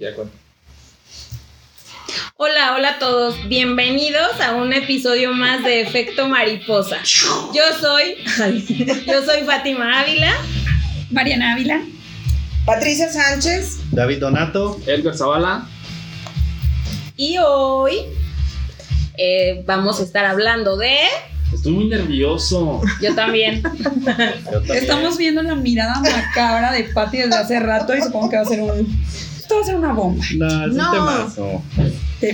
Ya con. Hola, hola a todos. Bienvenidos a un episodio más de Efecto Mariposa. Yo soy, yo soy Fátima Ávila. Mariana Ávila. Patricia Sánchez. David Donato. Edgar Zavala. Y hoy eh, vamos a estar hablando de. Estoy muy nervioso. Yo también. Yo también. Estamos viendo la mirada macabra de Patty desde hace rato y supongo que va a ser un. Esto va a ser una bomba. No, es No. un temazo.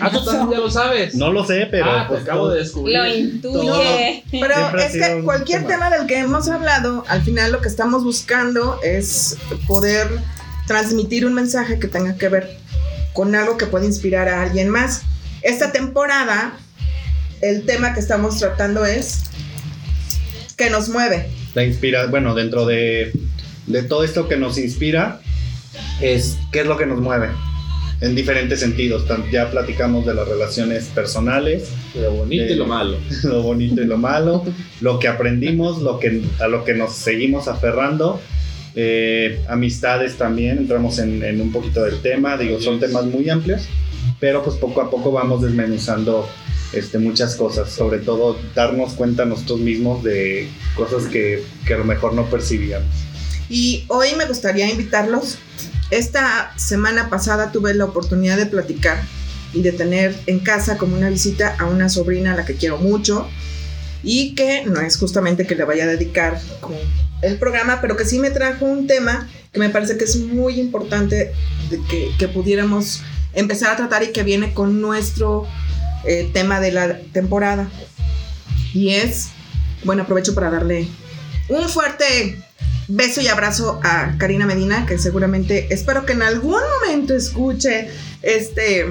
Ah, tú también ya lo sabes. No lo sé, pero. ah, pues acabo de Lo descubrir. intuye. Pero Siempre es que cualquier tema. tema del que hemos hablado, al final lo que estamos buscando es poder transmitir un mensaje que tenga que ver con algo que pueda inspirar a alguien más. Esta temporada, el tema que estamos tratando es que nos mueve. La inspira, bueno, dentro de, de todo esto que nos inspira, es qué es lo que nos mueve. En diferentes sentidos. Ya platicamos de las relaciones personales, Lo bonito y lo malo. lo bonito y lo malo, lo que aprendimos, lo que, a lo que nos seguimos aferrando. eh, amistades también, entramos en, en un poquito del tema, digo, son temas muy amplios, pero pues poco a poco vamos desmenuzando este, muchas cosas, sobre todo darnos cuenta nosotros mismos de cosas que, que a lo mejor no percibíamos. Y hoy me gustaría invitarlos. Esta semana pasada tuve la oportunidad de platicar y de tener en casa como una visita a una sobrina a la que quiero mucho y que no es justamente que le vaya a dedicar con el programa, pero que sí me trajo un tema que me parece que es muy importante que pudiéramos empezar a tratar y que viene con nuestro eh, tema de la temporada. Y es, bueno, aprovecho para darle un fuerte beso y abrazo a Karina Medina, que seguramente espero que en algún momento escuche este,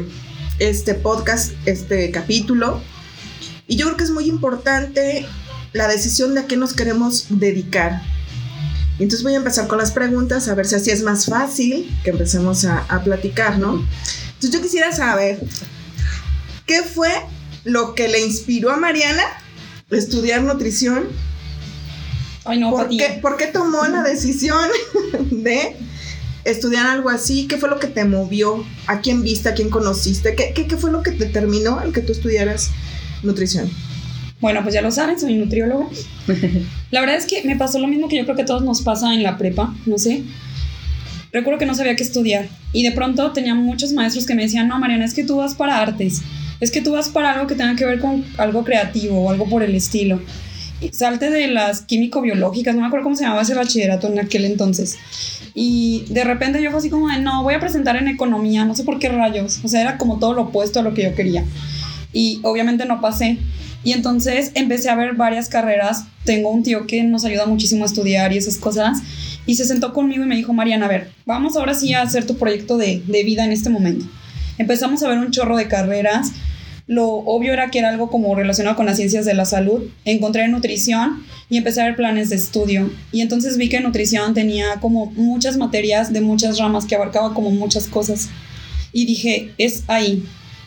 este podcast, este capítulo. Y yo creo que es muy importante la decisión de a qué nos queremos dedicar. Entonces voy a empezar con las preguntas, a ver si así es más fácil que empecemos a, a platicar, ¿no? Entonces yo quisiera saber, ¿qué fue lo que le inspiró a Mariana estudiar nutrición? Ay, no, ¿Por qué, por qué tomó la decisión de estudiar algo así? ¿Qué fue lo que te movió? ¿A quién viste? ¿A quién conociste? ¿Qué, qué, qué fue lo que determinó el que tú estudiaras nutrición? Bueno, pues ya lo saben, soy nutriólogo. La verdad es que me pasó lo mismo que yo creo que a todos nos pasa en la prepa, no sé. Recuerdo que no sabía qué estudiar y de pronto tenía muchos maestros que me decían, no, Mariana, es que tú vas para artes, es que tú vas para algo que tenga que ver con algo creativo o algo por el estilo. Salte de las químico-biológicas, no me acuerdo cómo se llamaba ese bachillerato en aquel entonces. Y de repente yo fue así como de, no, voy a presentar en economía, no sé por qué rayos. O sea, era como todo lo opuesto a lo que yo quería. Y obviamente no pasé. Y entonces empecé a ver varias carreras. Tengo un tío que nos ayuda muchísimo a estudiar y esas cosas. Y se sentó conmigo y me dijo, Mariana, a ver, vamos ahora sí a hacer tu proyecto de, de vida en este momento. Empezamos a ver un chorro de carreras. Lo obvio era que era algo como relacionado con las ciencias de la salud. Encontré nutrición y empecé a ver planes de estudio. Y entonces vi que nutrición tenía como muchas materias de muchas ramas que abarcaba como muchas cosas. Y dije, es ahí.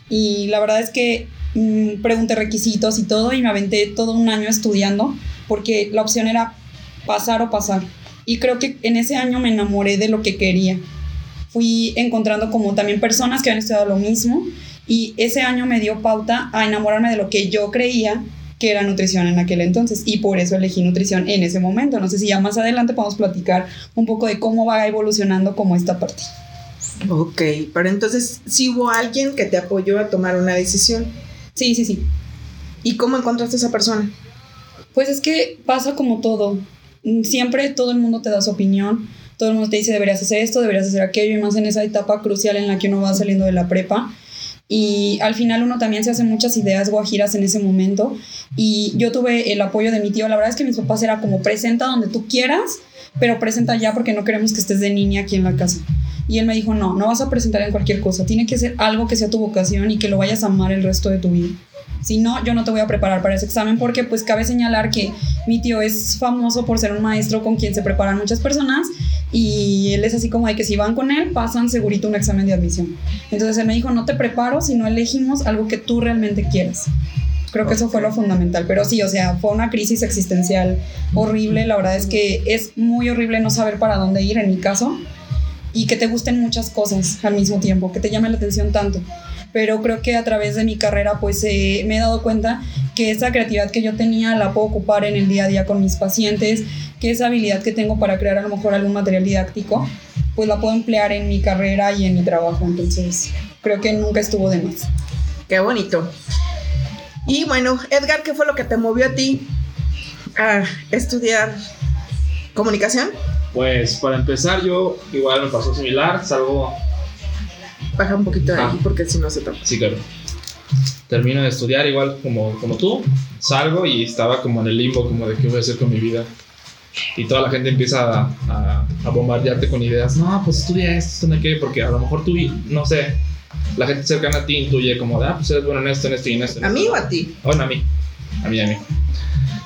Y la verdad es que mm, pregunté requisitos y todo y me aventé todo un año estudiando porque la opción era pasar o pasar. Y creo que en ese año me enamoré de lo que quería. Fui encontrando como también personas que habían estudiado lo mismo y ese año me dio pauta a enamorarme de lo que yo creía que era nutrición en aquel entonces y por eso elegí nutrición en ese momento. No sé si ya más adelante podemos platicar un poco de cómo va evolucionando como esta parte. Ok, pero entonces sí hubo alguien que te apoyó a tomar una decisión. Sí, sí, sí. ¿Y cómo encontraste a esa persona? Pues es que pasa como todo. Mm, Siempre todo el mundo te da su opinión. Todo el mundo te dice deberías hacer esto, deberías hacer aquello, y más en esa etapa crucial en la que uno va saliendo de la prepa. Y al final uno también se hace muchas ideas guajiras en ese momento. Y yo tuve el apoyo de mi tío. La verdad es que mis papás era como presenta donde tú quieras, pero presenta ya porque no queremos que estés de niña aquí en la casa. Y él me dijo, no, no vas a presentar en cualquier cosa. Tiene que ser algo que sea tu vocación y que lo vayas a amar el resto de tu vida. Si no, yo no te voy a preparar para ese examen porque pues cabe señalar que mi tío es famoso por ser un maestro con quien se preparan muchas personas y él es así como de que si van con él pasan segurito un examen de admisión. Entonces él me dijo, no te preparo si no elegimos algo que tú realmente quieras. Creo que eso fue lo fundamental, pero sí, o sea, fue una crisis existencial horrible, la verdad es que es muy horrible no saber para dónde ir en mi caso y que te gusten muchas cosas al mismo tiempo, que te llame la atención tanto. Pero creo que a través de mi carrera pues eh, me he dado cuenta que esa creatividad que yo tenía la puedo ocupar en el día a día con mis pacientes, que esa habilidad que tengo para crear a lo mejor algún material didáctico, pues la puedo emplear en mi carrera y en mi trabajo. Entonces creo que nunca estuvo de más. Qué bonito. Y bueno, Edgar, ¿qué fue lo que te movió a ti a estudiar comunicación? Pues para empezar, yo igual me pasó similar. Salgo. Baja un poquito de Ah. aquí porque si no se tapa. Sí, claro. Termino de estudiar igual como, como tú. Salgo y estaba como en el limbo, como de qué voy a hacer con mi vida. Y toda la gente empieza a, a- a bombardearte con ideas. No, pues estudia esto, esto, no qué, porque a lo mejor tú, no sé, la gente cercana a ti intuye como de, ah, pues eres bueno en esto, en esto y en esto. en ¿A esto". mí o a ti? Bueno, a mí. A mí, a mí.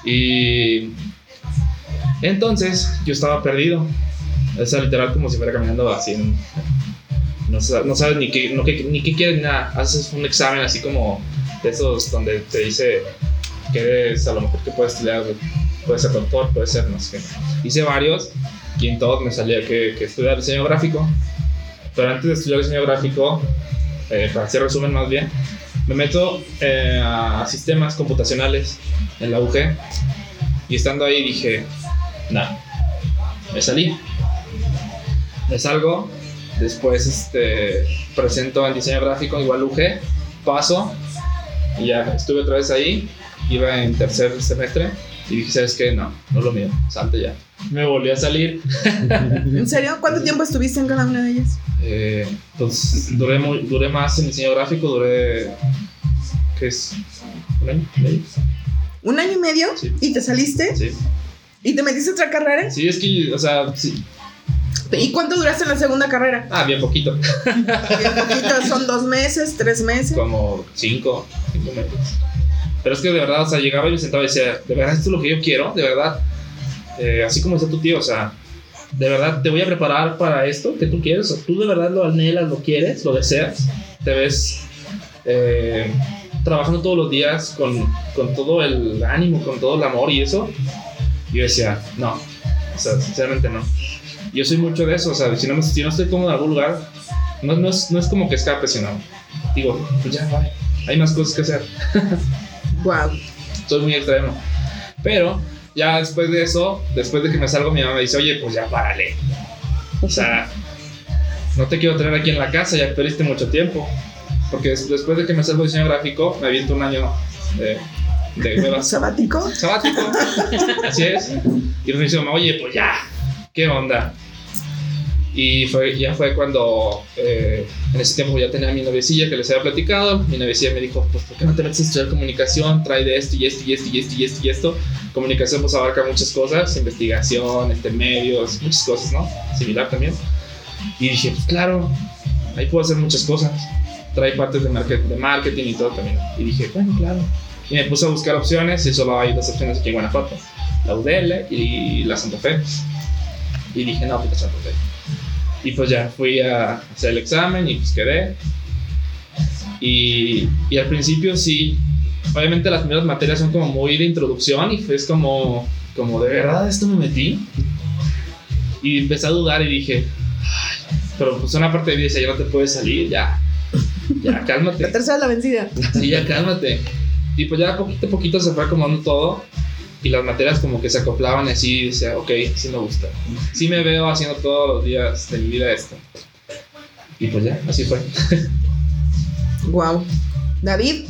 Y entonces yo estaba perdido. O sea, literal como si fuera caminando así. en- no, no sabes ni qué, no, ni qué quieres ni nada. Haces un examen así como de esos donde te dice que eres a lo mejor que puedes estudiar. Puedes ser doctor, puedes ser no sé qué. Hice varios y en todos me salía que, que estudiar diseño gráfico. Pero antes de estudiar diseño gráfico, eh, para hacer resumen más bien, me meto eh, a sistemas computacionales en la UG y estando ahí dije, nah, me salí. Me salgo, después este, presento en diseño gráfico igual UG, paso y ya estuve otra vez ahí, iba en tercer semestre y dije, ¿sabes qué? No, no es lo mío, salte ya. Me volví a salir, ¿En serio? ¿Cuánto tiempo estuviste en cada una de ellas? eh, pues duré, muy, duré más en diseño gráfico, duré, ¿qué es? ¿Un año? ¿Medio? ¿Un año y medio? Sí. ¿Y te saliste? Sí. ¿Y te metiste a otra carrera? Sí, es que, o sea, sí. ¿Y cuánto duraste en la segunda carrera? Ah, bien poquito. Bien poquito, son dos meses, tres meses. Como cinco, cinco meses. Pero es que de verdad, o sea, llegaba y me sentaba y decía, de verdad, esto es lo que yo quiero, de verdad. Eh, así como decía tu tío, o sea, de verdad, te voy a preparar para esto que tú quieres. O tú de verdad lo anhelas, lo quieres, lo deseas. Te ves eh, trabajando todos los días con, con todo el ánimo, con todo el amor y eso. Y yo decía, no, o sea, sinceramente no. Yo soy mucho de eso, o sea, si no, me- si no estoy cómodo en algún lugar, no, no, es, no es como que escape, sino digo, pues ya, bye. hay más cosas que hacer. Wow. Soy muy extremo. Pero ya después de eso, después de que me salgo, mi mamá me dice, oye, pues ya párale. O sea, no te quiero tener aquí en la casa, ya perdiste mucho tiempo. Porque des- después de que me salgo de diseño gráfico, me aviento un año de, de huevas ¿Sabático? sabático. Así es. Y me dice mamá, oye, pues ya, ¿qué onda? Y fue, ya fue cuando eh, en ese tiempo ya tenía a mi noviecilla que les había platicado. Mi noviecilla me dijo, pues ¿por qué no te metes a estudiar comunicación? Trae de esto y esto y esto y esto y esto y esto. Comunicación pues abarca muchas cosas, investigación, este, medios, muchas cosas, ¿no? Similar también. Y dije, pues claro, ahí puedo hacer muchas cosas. Trae partes de, market- de marketing y todo también. Y dije, bueno, claro. Y me puse a buscar opciones y solo hay dos opciones aquí en Guanajuato. La UDL y la Santa Fe. Y dije, no, pues la Santa Fe. Y pues ya fui a hacer el examen y pues quedé. Y, y al principio sí, obviamente las primeras materias son como muy de introducción y es como, como de verdad esto me metí. Y empecé a dudar y dije, "Ay", pero pues una parte de mí decía, ya no te puedes salir, ya, ya, cálmate. La tercera es la vencida. Sí, ya cálmate. Y pues ya poquito a poquito se fue acomodando todo. Y las materias como que se acoplaban así. Y decía, ok, sí me gusta. Sí me veo haciendo todos los días de mi vida esto. Y pues ya, así fue. Wow. David,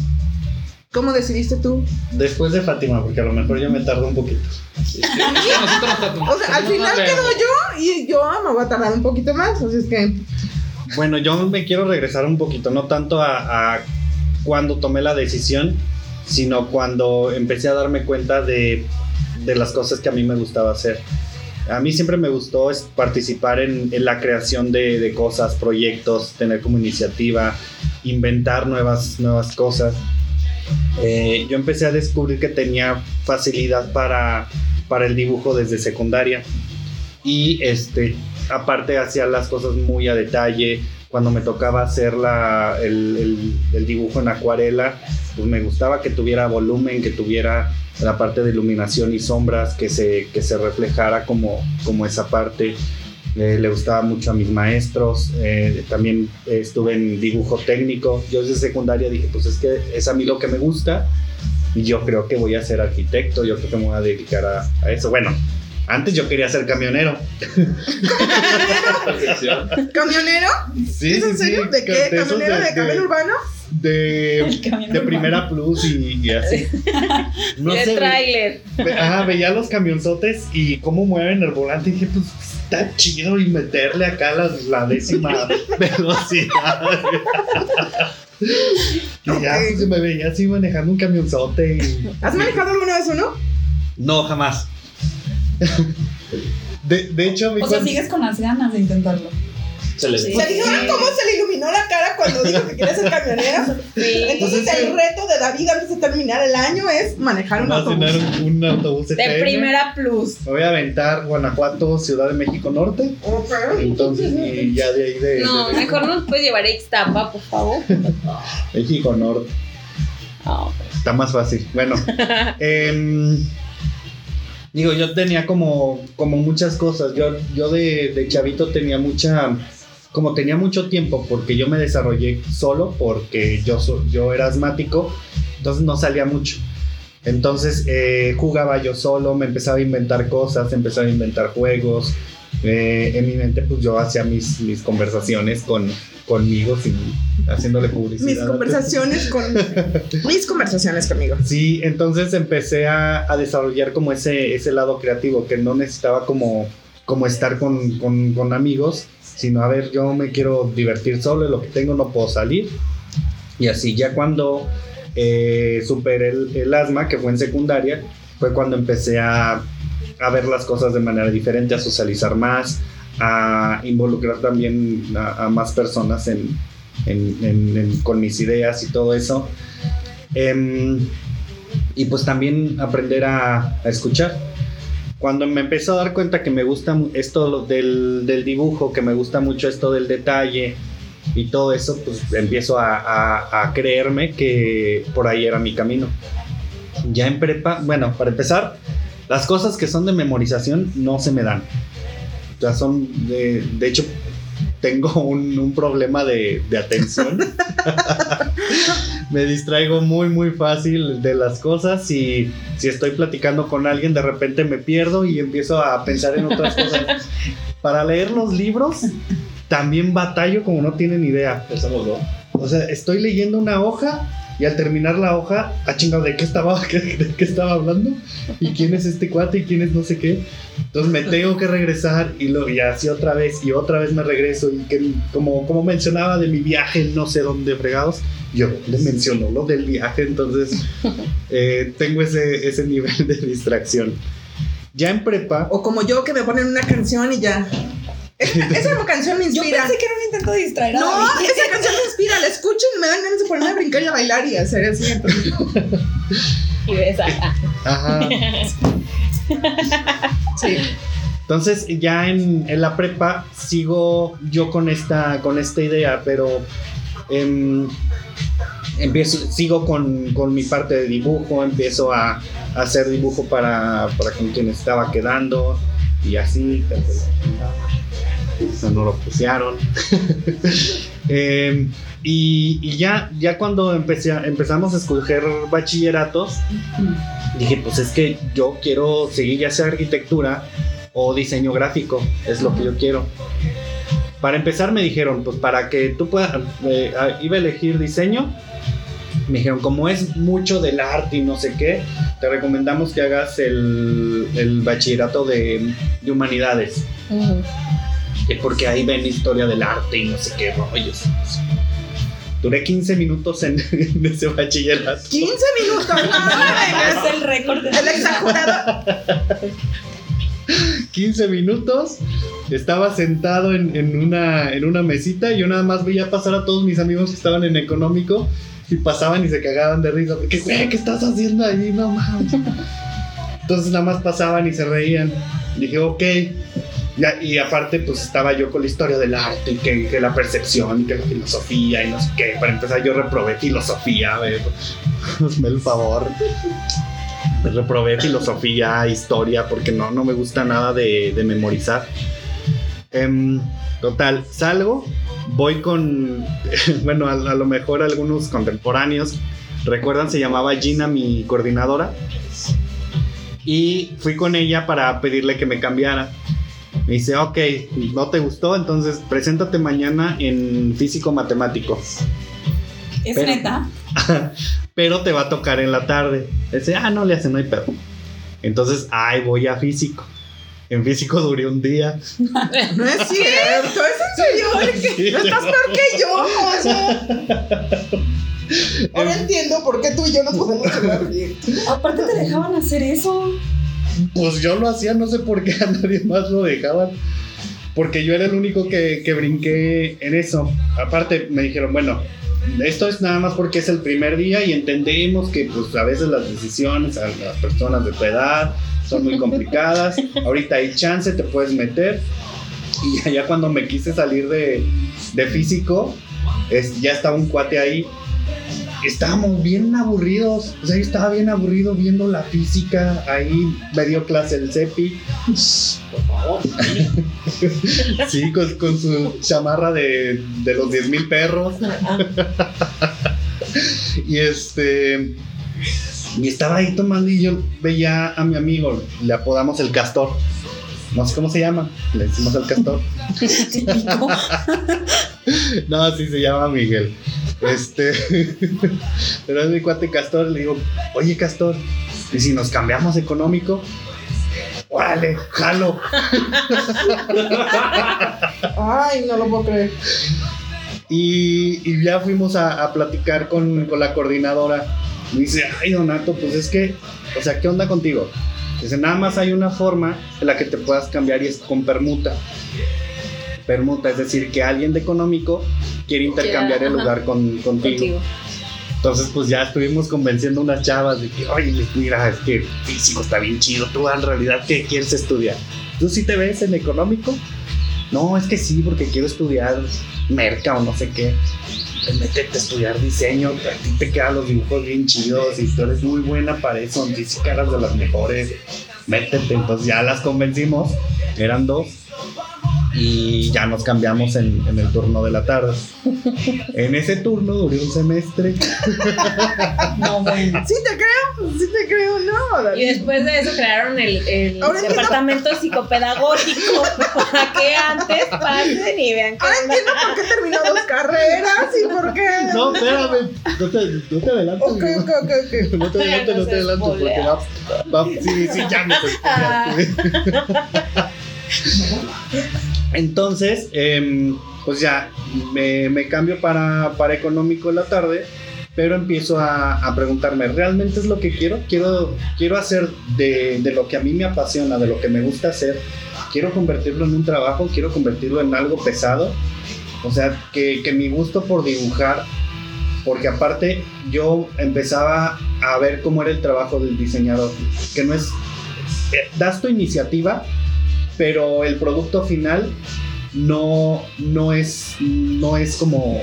¿cómo decidiste tú? Después de Fátima, porque a lo mejor yo me tardo un poquito. Nosotros tratamos- O sea, al final quedo yo y yo me voy a tardar un poquito más. Así es que. Bueno, yo me quiero regresar un poquito, no tanto a, a cuando tomé la decisión, sino cuando empecé a darme cuenta de, de las cosas que a mí me gustaba hacer. A mí siempre me gustó participar en, en la creación de, de cosas, proyectos, tener como iniciativa, inventar nuevas, nuevas cosas. Eh, yo empecé a descubrir que tenía facilidad para, para el dibujo desde secundaria y este, aparte hacía las cosas muy a detalle. Cuando me tocaba hacer la, el, el- el dibujo en acuarela, pues me gustaba que tuviera volumen, que tuviera la parte de iluminación y sombras, que se, que se reflejara como, como esa parte. eh, le gustaba mucho a mis maestros, eh, también estuve en dibujo técnico. Yo desde secundaria dije, pues es que es a mí lo que me gusta y yo creo que voy a ser arquitecto, yo creo que me voy a dedicar a, a eso. Bueno, antes yo quería ser camionero. ¿Camionero? Sí, ¿Es en serio? sí, ¿De qué? de ¿Camionero de, de- camión urbano? De, El camión de urbano. primera plus y, y así. No de sé, tráiler. ve- ajá, veía los camionzotes y cómo mueven el volante y dije, pues está chido y meterle acá la, la décima velocidad. y ya pues, me veía así manejando un camionzote y... ¿Has manejado alguna vez uno? No, jamás. De, de hecho, mi O sea, sigues con las ganas de intentarlo. Se les Sí. ¿Se dijeron cómo se le iluminó la cara cuando dijo que quería ser camionero? Sí. Entonces es el reto de David antes de terminar el año es manejar un autobús. un, un autobús De ETM. primera plus. Me voy a aventar Guanajuato, Ciudad de México Norte. Ok. Entonces, y ya de ahí de, No, de- mejor nos puedes llevar a Ixtapa, por favor. México Norte. No. Está más fácil. Bueno, em, digo, yo tenía como, como muchas cosas. Yo, yo de, chavito tenía mucha, como tenía mucho tiempo, porque yo me desarrollé solo, porque yo, yo era asmático, entonces no salía mucho. Entonces eh, jugaba yo solo, me empezaba a inventar cosas, empezaba a inventar juegos. Eh, en mi mente, pues yo hacía mis, mis conversaciones con, conmigo, sin, haciéndole publicidad. Mis conversaciones con. Mis conversaciones conmigo. Sí, entonces empecé a, a desarrollar como ese, ese lado creativo, que no necesitaba como, como estar con, con- con amigos, sino a ver, yo me quiero divertir solo, lo que tengo no puedo salir. Y así ya cuando eh, superé el, el asma, que fue en secundaria, fue cuando empecé a, a ver las cosas de manera diferente, a socializar más, a involucrar también a, más personas con mis ideas y todo eso. Em, y pues también aprender a, escuchar. Cuando me empezó a dar cuenta que me gusta esto del, dibujo, que me gusta mucho esto del detalle y todo eso, pues empiezo a, a- a creerme que por ahí era mi camino. Ya en prepa, bueno, para empezar, las cosas que son de memorización no se me dan. Sea, son, de, de hecho, tengo un, un problema de, de atención. me distraigo muy muy fácil de las cosas y si estoy platicando con alguien de repente me pierdo y empiezo a pensar en otras cosas. Para leer los libros también batallo como no tienen idea. Dos. O sea, estoy leyendo una hoja y al terminar la hoja, ah chingado, ¿de qué estaba, de qué estaba hablando? ¿Y quién es este cuate? ¿Y quién es no sé qué? Entonces me tengo que regresar y, lo, y así otra vez y otra vez me regreso y que como, como mencionaba de mi viaje no sé dónde fregados, yo le menciono lo del viaje, entonces eh, tengo ese, ese nivel de distracción. Ya en prepa, O como yo que me ponen una canción y ya. Esa canción me Yo inspira. pensé que era un intento de distraer a No, esa canción me inspira, la escucho y me dan ganas de ponerme a brincar y a bailar y hacer así. Y ves a- ajá, Sí. Entonces ya en, en la prepa sigo yo con esta, con esta idea, pero em, empiezo, sigo con, con mi parte de dibujo, empiezo a, a hacer dibujo para, para con quien estaba quedando y así. No, no lo pusieron. Em, y, y ya, ya cuando empecé a- empezamos a escoger bachilleratos, dije, pues es que yo quiero seguir ya sea arquitectura o diseño gráfico, es lo que yo quiero. Para empezar me dijeron, pues para que tú puedas, eh, iba a elegir diseño, me dijeron, como es mucho del arte y no sé qué, te recomendamos que hagas el, el bachillerato de, de humanidades, Ujú. Eh, porque ahí ven historia del arte y no sé qué rollos. Duré 15 minutos en, en ese bachillerato. 15 minutos, no, no, Es el récord El exagerado. 15 minutos, estaba sentado en, en una, en una mesita y yo nada más veía pasar a todos mis amigos que estaban en económico y pasaban y se cagaban de risa. Porque, güey, ¿qué estás haciendo ahí? No mames. Entonces nada más pasaban y se reían. Dije, ok. Y aparte, pues estaba yo con la historia del arte y que, que la percepción y que la filosofía y no sé qué. Para empezar, yo reprobé filosofía, a ver, hazme el favor. Reprobé filosofía, historia, porque no, no me gusta nada de, de memorizar. Em, total, salgo, voy con, bueno, a, a lo mejor algunos contemporáneos recuerdan, se llamaba Gina, mi coordinadora. Y fui con ella para pedirle que me cambiara. Me dice, ok, no te gustó, entonces preséntate mañana en físico matemático. ¿Es Pero- neta? Pero te va a tocar en la tarde. Dice, ah, no le hace, no hay pedo. Entonces, ay, voy a físico. En físico duré un día. No es cierto, es en serio. Sí, No estás peor que yo, o sea. Ahora entiendo por qué tú y yo no podemos hablar bien. Aparte te dejaban hacer eso. Pues yo lo hacía, no sé por qué a nadie más lo dejaban. Porque yo era el único que, que brinqué en eso. Aparte me dijeron, bueno, esto es nada más porque es el primer día y entendemos que pues a veces las decisiones a las personas de tu edad son muy complicadas. Ahorita hay chance, te puedes meter. Y allá cuando me quise salir de, de físico, es, ya estaba un cuate ahí. Estábamos bien aburridos, o sea, yo estaba bien aburrido viendo la física, ahí me dio clase el CEPI, Por favor. sí, con, con su chamarra de, de los 10 mil perros, y este, y estaba ahí tomando y yo veía a mi amigo, le apodamos el castor, no sé cómo se llama, le decimos el castor. No, sí se llama Miguel. Este. Pero es mi cuate Castor. Le digo, oye Castor, ¿y si nos cambiamos económico? Órale, jalo. Ay, no lo puedo creer. Y, y ya fuimos a, a platicar con, con la coordinadora. Me dice, ay, Donato, pues es que, o sea, ¿qué onda contigo? Dice, nada más hay una forma en la que te puedas cambiar y es con permuta. Permuta, es decir, que alguien de económico quiere intercambiar el lugar con, contigo. Contigo. Entonces, pues ya estuvimos convenciendo unas chavas de que, oye, mira, es que físico está bien chido. Tú, en realidad, ¿qué quieres estudiar? ¿Tú sí te ves en económico? No, es que sí, porque quiero estudiar merca o no sé qué. Métete a estudiar diseño, a ti te quedan los dibujos bien chidos y tú eres muy buena para eso, dice caras de las mejores. Métete, entonces ya las convencimos, eran dos. Y ya nos cambiamos en, en el turno de la tarde. En ese turno duré un semestre. No, bueno. Sí te creo, sí te creo, no. Y después de eso crearon el, el departamento psicopedagógico para que antes pasen y vean qué Ahora entiendo por qué terminó dos carreras y por qué. No, espérame, no te, no te adelantes. Ok, digo. ok, ok, ok. No te adelantes, no te adelantes, porque va, va- sí, sí, ya me. Entonces, em, pues ya, me, me cambio para, para económico en la tarde, pero empiezo a, a preguntarme, ¿realmente es lo que quiero? Quiero, quiero hacer de, de lo que a mí me apasiona, de lo que me gusta hacer, quiero convertirlo en un trabajo, quiero convertirlo en algo pesado. O sea, que, que mi gusto por dibujar porque aparte yo empezaba a ver cómo era el trabajo del diseñador, que no es, eh, das tu iniciativa, pero el producto final no, no, es, no es como,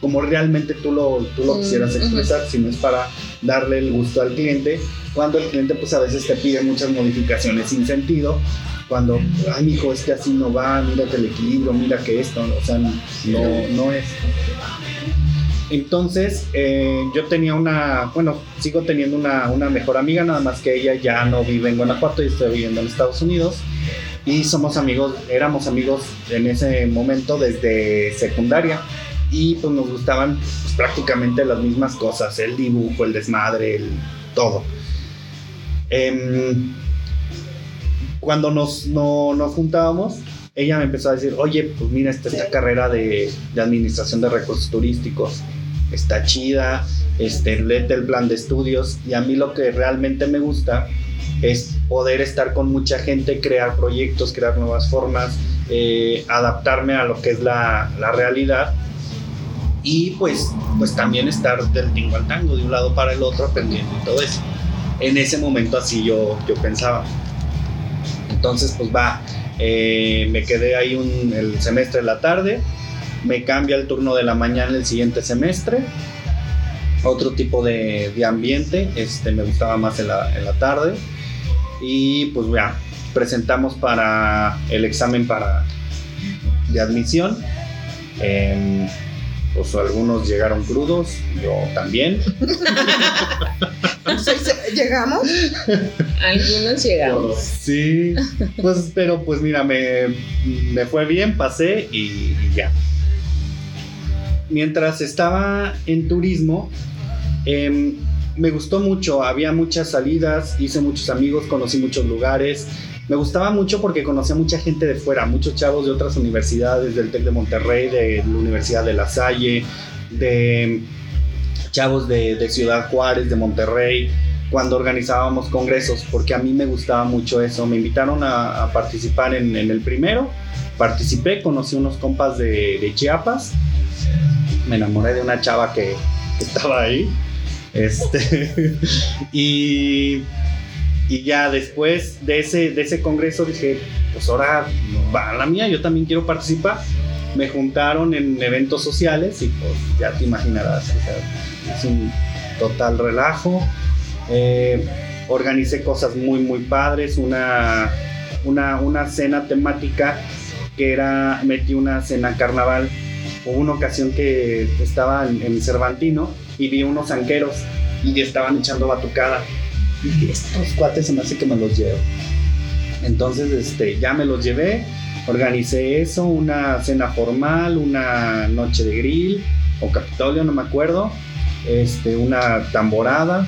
como realmente tú lo, tú lo Mm, quisieras expresar, sino es para darle el gusto al cliente, cuando el cliente pues a veces te pide muchas modificaciones sin sentido, cuando, ay, mijo, es que así no va, mírate el equilibrio, mira que esto, o sea, no, no es. Entonces, eh, yo tenía una, bueno, sigo teniendo una, una mejor amiga, nada más que ella ya no vive en Guanajuato y está viviendo en Estados Unidos. Y somos amigos, éramos amigos en ese momento desde secundaria. Y pues nos gustaban pues, prácticamente las mismas cosas, el dibujo, el desmadre, el todo. Em, cuando nos, no- nos juntábamos, ella me empezó a decir, oye, pues mira, esta, carrera de, de administración de recursos turísticos está chida, este, léete el plan de estudios y a mí lo que realmente me gusta es poder estar con mucha gente, crear proyectos, crear nuevas formas, eh, adaptarme a lo que es la, la realidad y pues, pues también estar del tingo al tango, de un lado para el otro, aprendiendo y todo eso. En ese momento así yo, yo pensaba. Entonces pues va, eh, me quedé ahí un, el semestre de la tarde, me cambia el turno de la mañana el siguiente semestre, otro tipo de, de ambiente, este, me gustaba más en en la tarde y pues ya, presentamos para el examen para, de admisión. Em, pues algunos llegaron crudos, yo también. ¿Llegamos? Algunos llegamos. Sí, pues, pero pues mira, me, me fue bien, pasé y, y ya. Mientras estaba en turismo, em, me gustó mucho, había muchas salidas, hice muchos amigos, conocí muchos lugares. Me gustaba mucho porque conocía mucha gente de fuera, muchos chavos de otras universidades, del TEC de Monterrey, de la Universidad de La Salle, de chavos de, Ciudad Juárez, de Monterrey, cuando organizábamos congresos, porque a mí me gustaba mucho eso. Me invitaron a, participar en, el primero, participé, conocí unos compas de, de Chiapas, me enamoré de una chava que, que estaba ahí. Este, y, y ya después de ese, de ese congreso dije, pues ahora va la mía, yo también quiero participar. Me juntaron en eventos sociales y pues ya te imaginarás, es un total relajo. Eh, organicé cosas muy, muy padres, una, una, una cena temática que era, metí una cena carnaval. Hubo una ocasión que estaba en, en Cervantino y vi unos anqueros y estaban echando batucada. Y estos cuates se me hace que me los llevo. Entonces, este, ya me los llevé, organicé eso, una cena formal, una noche de grill o capitolio, no me acuerdo, este, una tamborada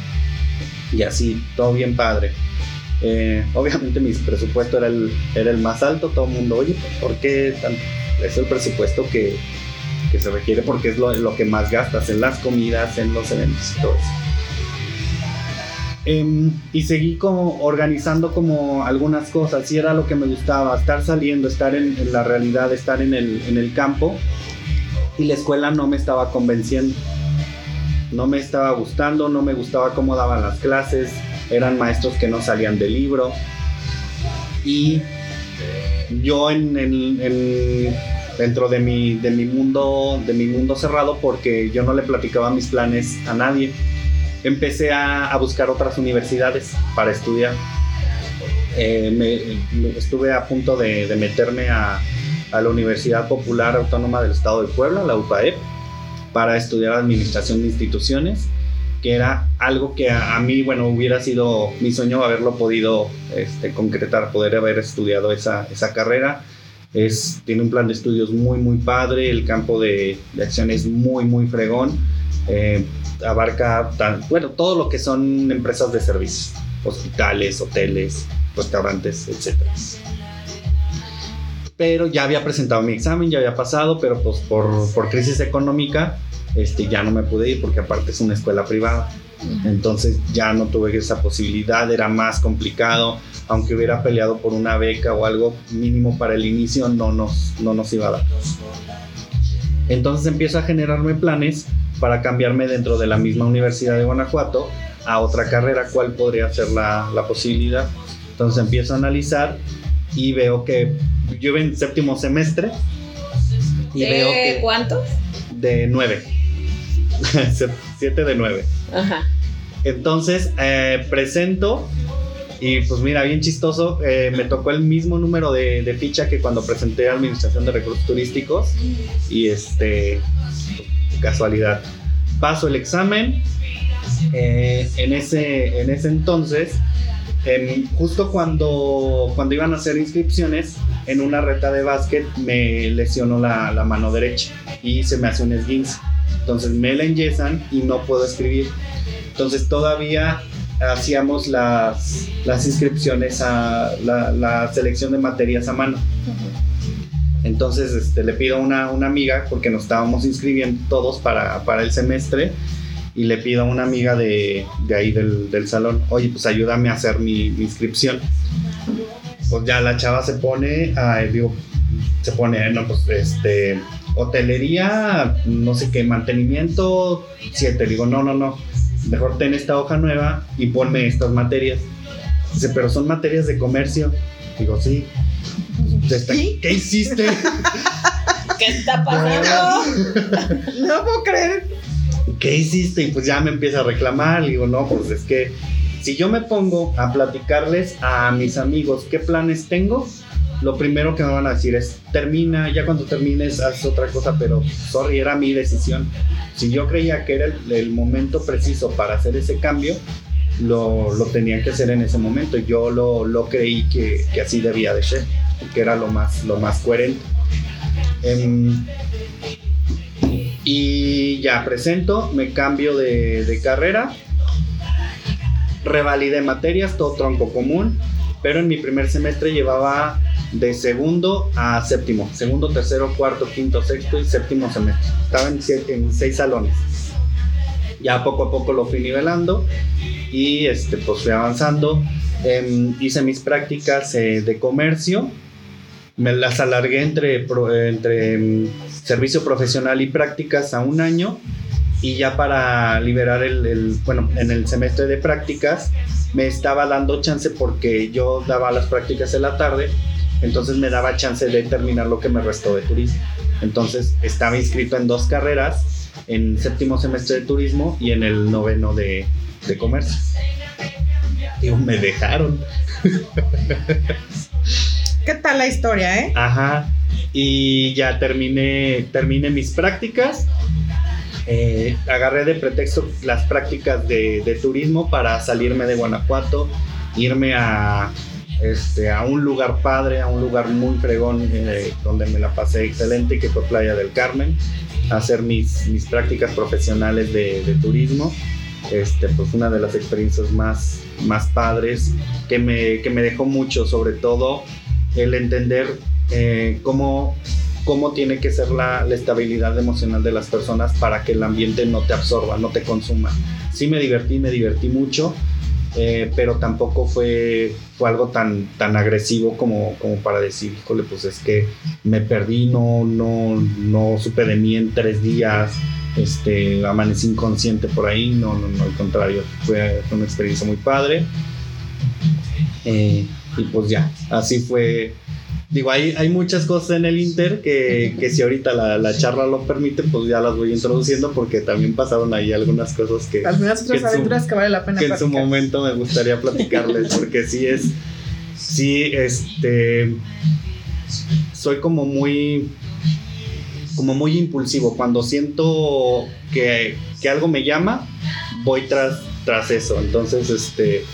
y así, todo bien padre. Eh, obviamente mi presupuesto era el, era el más alto, todo el mundo, oye, ¿por qué? Es el presupuesto que, que se requiere porque es lo, que más gastas en las comidas, en los eventos y todo eso. Eh, y seguí como organizando como algunas cosas, y era lo que me gustaba, estar saliendo, estar en, en la realidad, estar en el, en el campo, y la escuela no me estaba convenciendo, no me estaba gustando, no me gustaba cómo daban las clases, eran maestros que no salían del libro, y yo en, en, en dentro de mi, de mi mundo de mi mundo cerrado porque yo no le platicaba mis planes a nadie. Empecé a, a buscar otras universidades para estudiar. Eh, me, me estuve a punto de, de meterme a, a, la Universidad Popular Autónoma del Estado de Puebla la UPAEP para estudiar administración de instituciones que era algo que a, a mí bueno hubiera sido mi sueño haberlo podido este, concretar poder haber estudiado esa, esa carrera es, tiene un plan de estudios muy, muy padre, el campo de, de acción es muy, muy fregón, eh, abarca, tan, bueno, todo lo que son empresas de servicios, hospitales, hoteles, restaurantes, etc. Pero ya había presentado mi examen, ya había pasado, pero pues por, por crisis económica este, ya no me pude ir porque aparte es una escuela privada. Entonces ya no tuve esa posibilidad, era más complicado aunque hubiera peleado por una beca o algo mínimo para el inicio, no nos, no nos iba a dar. Entonces empiezo a generarme planes para cambiarme dentro de la misma Universidad de Guanajuato a otra carrera, cuál podría ser la, la posibilidad. Entonces empiezo a analizar y veo que yo en séptimo semestre y ¿De veo que cuántos? de nueve, siete de nueve. Ajá. Entonces eh, presento y pues mira, bien chistoso, eh, me tocó el mismo número de, de, ficha que cuando presenté a Administración de Recursos Turísticos. Y este, casualidad. Paso el examen. Eh, en, ese, en ese entonces, eh, justo cuando, cuando iban a hacer inscripciones, en una reta de básquet me lesionó la, la mano derecha y se me hace un esguince. Entonces me la enyesan y no puedo escribir. Entonces todavía hacíamos las, las inscripciones a la, la, selección de materias a mano. Entonces este, le pido a una, una, amiga, porque nos estábamos inscribiendo todos para, para el semestre, y le pido a una amiga de, de ahí del, del, salón, oye, pues ayúdame a hacer mi, mi, inscripción. Pues ya la chava se pone, a, digo, se pone, no, pues este, hotelería, no sé qué, mantenimiento, siete. Digo, no, no, no mejor ten esta hoja nueva y ponme estas materias. Dice, pero son materias de comercio. Digo, sí. ¿Qué, ¿Qué hiciste? ¿Qué está pasando? No puedo creer. ¿Qué hiciste? Y pues ya me empieza a reclamar. Digo, no, pues es que si yo me pongo a platicarles a mis amigos qué planes tengo, lo primero que me van a decir es, termina, ya cuando termines, haz otra cosa, pero, sorry, era mi decisión. Si yo creía que era el, el momento preciso para hacer ese cambio, lo, lo tenía que hacer en ese momento. Yo lo, lo creí que, que así debía de ser, que era lo más, lo más coherente. Em, y ya presento, me cambio de, de carrera, revalidé materias, todo tronco común, pero en mi primer semestre llevaba de segundo a séptimo, segundo, tercero, cuarto, quinto, sexto y séptimo semestre. Estaba en, seis salones. Ya poco a poco lo fui nivelando y este, pues fui avanzando. Em, hice mis prácticas eh, de comercio. Me las alargué entre, entre em, servicio profesional y prácticas a un año. Y ya para liberar el- bueno, en el semestre de prácticas me estaba dando chance porque yo daba las prácticas en la tarde, entonces me daba chance de terminar lo que me restó de turismo. Entonces estaba inscrito en dos carreras, en séptimo semestre de turismo y en el noveno de, de comercio. Y me dejaron. ¿Qué tal la historia, eh? Ajá. Y ya terminé, terminé mis prácticas. Eh, agarré de pretexto las prácticas de, de turismo para salirme de Guanajuato, irme a, este, a un lugar padre, a un lugar muy fregón, eh, donde me la pasé excelente, que fue Playa del Carmen, a hacer mis, mis prácticas profesionales de, de turismo. Este, pues una de las experiencias más, más padres que me, que me dejó mucho, sobre todo el entender eh, cómo, cómo tiene que ser la, la estabilidad emocional de las personas para que el ambiente no te absorba, no te consuma. Sí me divertí, me divertí mucho, eh, pero tampoco fue, fue algo tan, tan agresivo como, como para decir, híjole, pues es que me perdí, no, no, no supe de mí en tres días, este, amanecí inconsciente por ahí, no, no, no, al contrario, fue, fue una experiencia muy padre. Eh, y pues ya, así fue. Digo, hay, hay muchas cosas en el Inter que, que si ahorita la, la charla lo permite, pues ya las voy introduciendo porque también pasaron ahí algunas cosas que, Algunas otras que en su- aventuras que vale la pena que en su momento me gustaría platicarles porque sí es, sí, este, soy como muy, como muy impulsivo. Cuando siento que, que algo me llama, voy tras, tras eso. Entonces, este,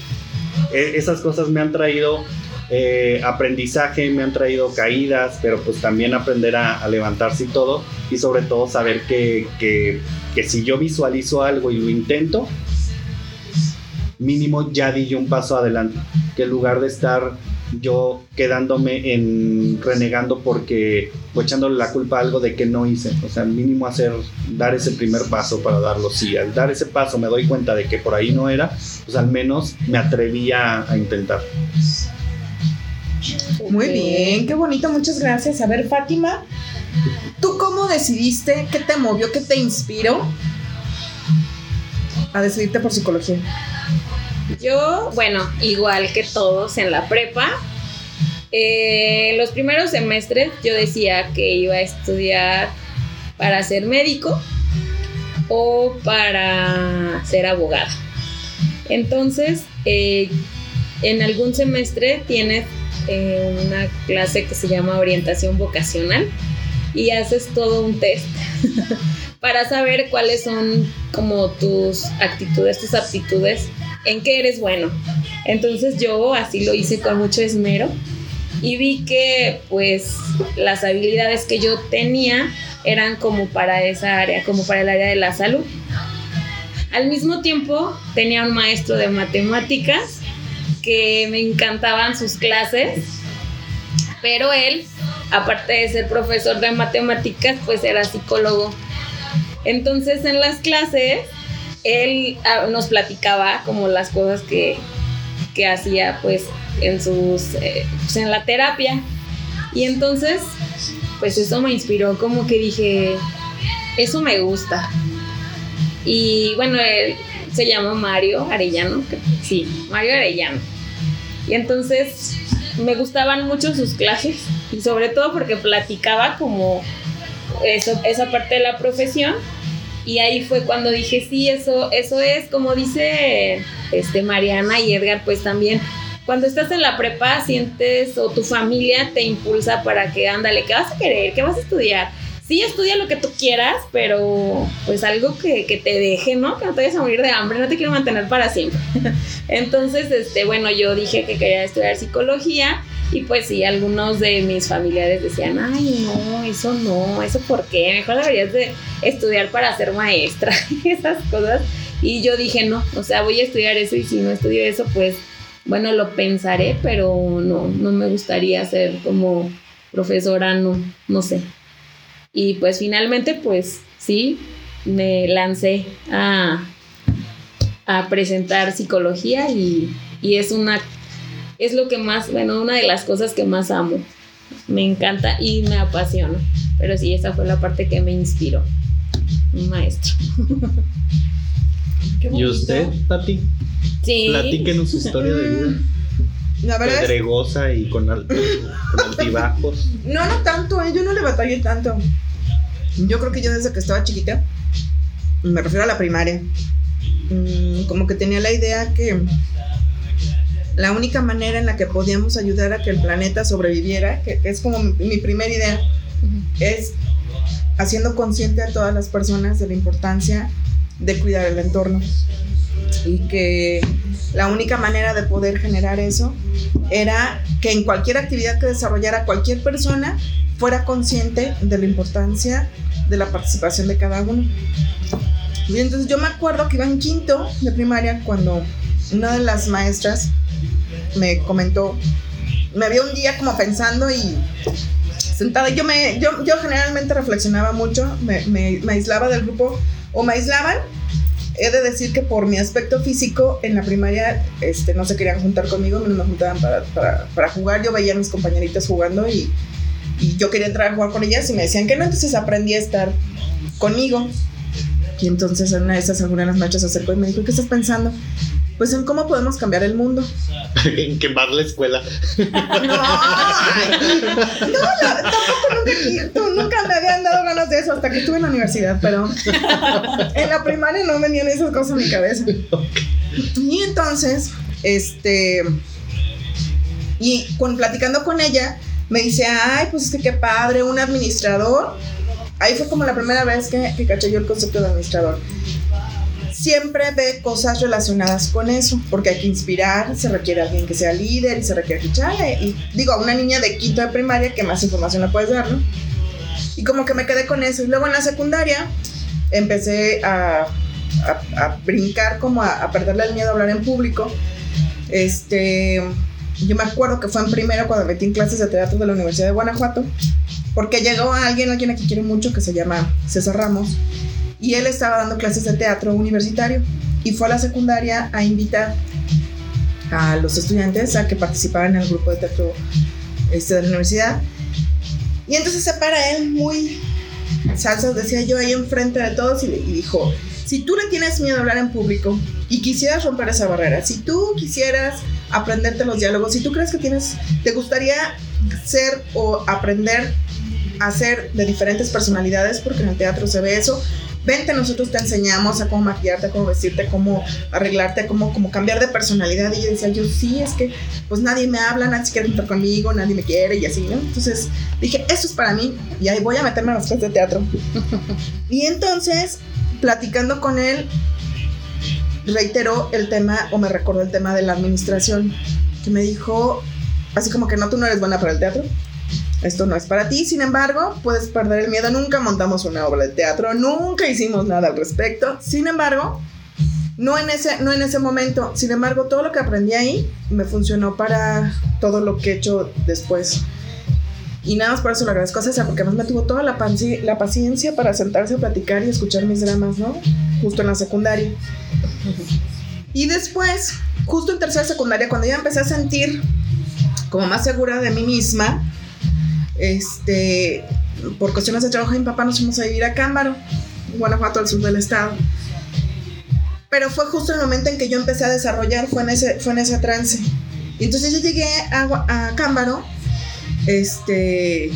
e- esas cosas me han traído eh, aprendizaje, me han traído caídas, pero pues también aprender a, levantarse y todo. Y sobre todo saber que, que, si yo visualizo algo y lo intento, mínimo ya di yo un paso adelante. Que en lugar de estar yo quedándome en renegando porque o echándole la culpa a algo de que no hice. O sea, mínimo hacer, dar ese primer paso para darlo. Si al dar ese paso me doy cuenta de que por ahí no era, pues al menos me atreví a intentar. Muy bien, qué bonito, muchas gracias. A ver, Fátima, ¿tú cómo decidiste? ¿Qué te movió? ¿Qué te inspiró a decidirte por psicología? Yo, bueno, igual que todos en la prepa, eh, los primeros semestres yo decía que iba a estudiar para ser médico o para ser abogado. Entonces, eh, en algún semestre tienes eh, una clase que se llama orientación vocacional y haces todo un test para saber cuáles son como tus actitudes, tus aptitudes, en qué eres bueno. Entonces yo así lo hice con mucho esmero y vi que pues las habilidades que yo tenía eran como para esa área, como para el área de la salud. Al mismo tiempo tenía un maestro de matemáticas que me encantaban sus clases, pero él, aparte de ser profesor de matemáticas, pues era psicólogo. Entonces en las clases él ah, nos platicaba como las cosas que, que hacía pues en sus eh, pues, en la terapia. Y entonces pues eso me inspiró como que dije eso me gusta y bueno él se llama Mario Arellano sí Mario Arellano y entonces me gustaban mucho sus clases y sobre todo porque platicaba como eso, esa parte de la profesión y ahí fue cuando dije, sí, eso, eso es, como dice este, Mariana y Edgar, pues también cuando estás en la prepa sientes o tu familia te impulsa para que ándale, ¿qué vas a querer? ¿Qué vas a estudiar? Sí, estudia lo que tú quieras, pero pues algo que, que te deje, ¿no? Que no te vayas a morir de hambre, no te quiero mantener para siempre. Entonces, este, bueno, yo dije que quería estudiar psicología y pues sí, algunos de mis familiares decían, ay, no, eso no, eso por qué, mejor deberías de estudiar para ser maestra, esas cosas. Y yo dije, no, o sea, voy a estudiar eso y si no estudio eso, pues, bueno, lo pensaré, pero no, no me gustaría ser como profesora, no, no sé. Y pues finalmente, pues sí, me lancé a, a presentar psicología y, y es una es lo que más, bueno, una de las cosas que más amo. Me encanta y me apasiona. Pero sí, esa fue la parte que me inspiró. Un maestro. ¿Y usted, Tati? Sí. Platíquenos su historia de vida. La verdad es, Pedregosa y con, al- con altibajos. no, no tanto, ¿eh? yo no le batallé tanto. Yo creo que yo desde que estaba chiquita, me refiero a la primaria, mm, como que tenía la idea que la única manera en la que podíamos ayudar a que el planeta sobreviviera, que, que es como mi, mi primera idea, es haciendo consciente a todas las personas de la importancia de cuidar el entorno. Y que la única manera de poder generar eso era que en cualquier actividad que desarrollara cualquier persona fuera consciente de la importancia de la participación de cada uno. Y entonces yo me acuerdo que iba en quinto de primaria cuando una de las maestras me comentó, me había un día como pensando y sentada, yo, me, yo, yo generalmente reflexionaba mucho, me, me, me aislaba del grupo o me aislaban. He de decir que por mi aspecto físico en la primaria este, no se querían juntar conmigo, no me juntaban para, para, jugar, yo veía a mis compañeritas jugando y, yo quería entrar a jugar con ellas y me decían que no, entonces aprendí a estar conmigo. Y entonces en una de esas alguna de las maestras se acercó y me dijo, ¿qué estás pensando? Pues en cómo podemos cambiar el mundo. en quemar la escuela. No, ay, no, tampoco nunca, nunca me habían dado ganas de eso hasta que estuve en la universidad, pero en la primaria no venían esas cosas a mi cabeza. Y entonces, este, y con, platicando con ella, me dice, ay, pues es que qué padre, un administrador. Ahí fue como la primera vez que, que caché yo el concepto de administrador siempre ve cosas relacionadas con eso, porque hay que inspirar, se requiere alguien que sea líder, se requiere que chale, y digo, a una niña de quinto de primaria, que más información le puedes dar, ¿no? Y como que me quedé con eso. Y luego en la secundaria empecé a, brincar, como a, a perderle el miedo a hablar en público. Este, yo me acuerdo que fue en primero cuando metí en clases de teatro de la Universidad de Guanajuato, porque llegó alguien, alguien a quien quiero mucho, que se llama César Ramos, y él estaba dando clases de teatro universitario y fue a la secundaria a invitar a los estudiantes a que participaran en el grupo de teatro este, de la universidad. Y entonces se para él muy salsa, decía yo, ahí enfrente de todos y, y dijo, si tú le tienes miedo a hablar en público y quisieras romper esa barrera, si tú quisieras aprenderte los diálogos, si tú crees que tienes, te gustaría ser o aprender a ser de diferentes personalidades, porque en el teatro se ve eso, vente, nosotros te enseñamos a cómo maquillarte, a cómo vestirte, cómo arreglarte, cómo, cómo cambiar de personalidad. Y yo decía, yo sí, es que pues nadie me habla, nadie se quiere juntar conmigo, nadie me quiere y así, ¿no? Entonces dije, esto es para mí y ahí voy a meterme a las clases de teatro. y entonces, platicando con él, reiteró el tema, o me recordó el tema de la administración, que me dijo, así como que no, tú no eres buena para el teatro. Esto no es para ti, sin embargo, puedes perder el miedo. Nunca montamos una obra de teatro, nunca hicimos nada al respecto. Sin embargo, no en ese, no en ese momento. Sin embargo, todo lo que aprendí ahí me funcionó para todo lo que he hecho después. Y nada más por eso le agradezco a César, porque además me tuvo toda la, panci- la paciencia para sentarse a platicar y escuchar mis dramas, ¿no? Justo en la secundaria. Y después, justo en tercera secundaria, cuando ya empecé a sentir como más segura de mí misma, este, por cuestiones de trabajo, mi papá nos fuimos a vivir a Cámbaro, Guanajuato, al sur del estado. Pero fue justo el momento en que yo empecé a desarrollar, fue en ese, fue en ese trance. Y entonces yo llegué a, a Cámbaro, este,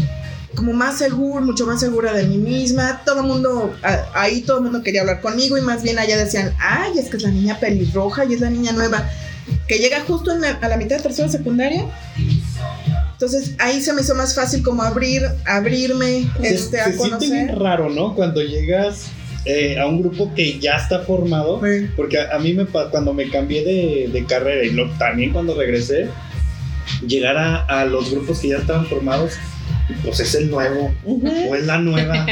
como más segura, mucho más segura de mí misma. Todo el mundo, ahí todo el mundo quería hablar conmigo y más bien allá decían, ay, es que es la niña pelirroja y es la niña nueva. que llega justo la- a la mitad de tercera secundaria. Entonces ahí se me hizo más fácil como abrir, abrirme Se, este, a se siente bien conocer. raro, ¿no? Cuando llegas eh, a un grupo que ya está formado. Sí. Porque a, a mí me cuando me cambié de, de carrera y lo- también cuando regresé, llegar a, a los grupos que ya estaban formados, pues es el nuevo Ujú. o es la nueva.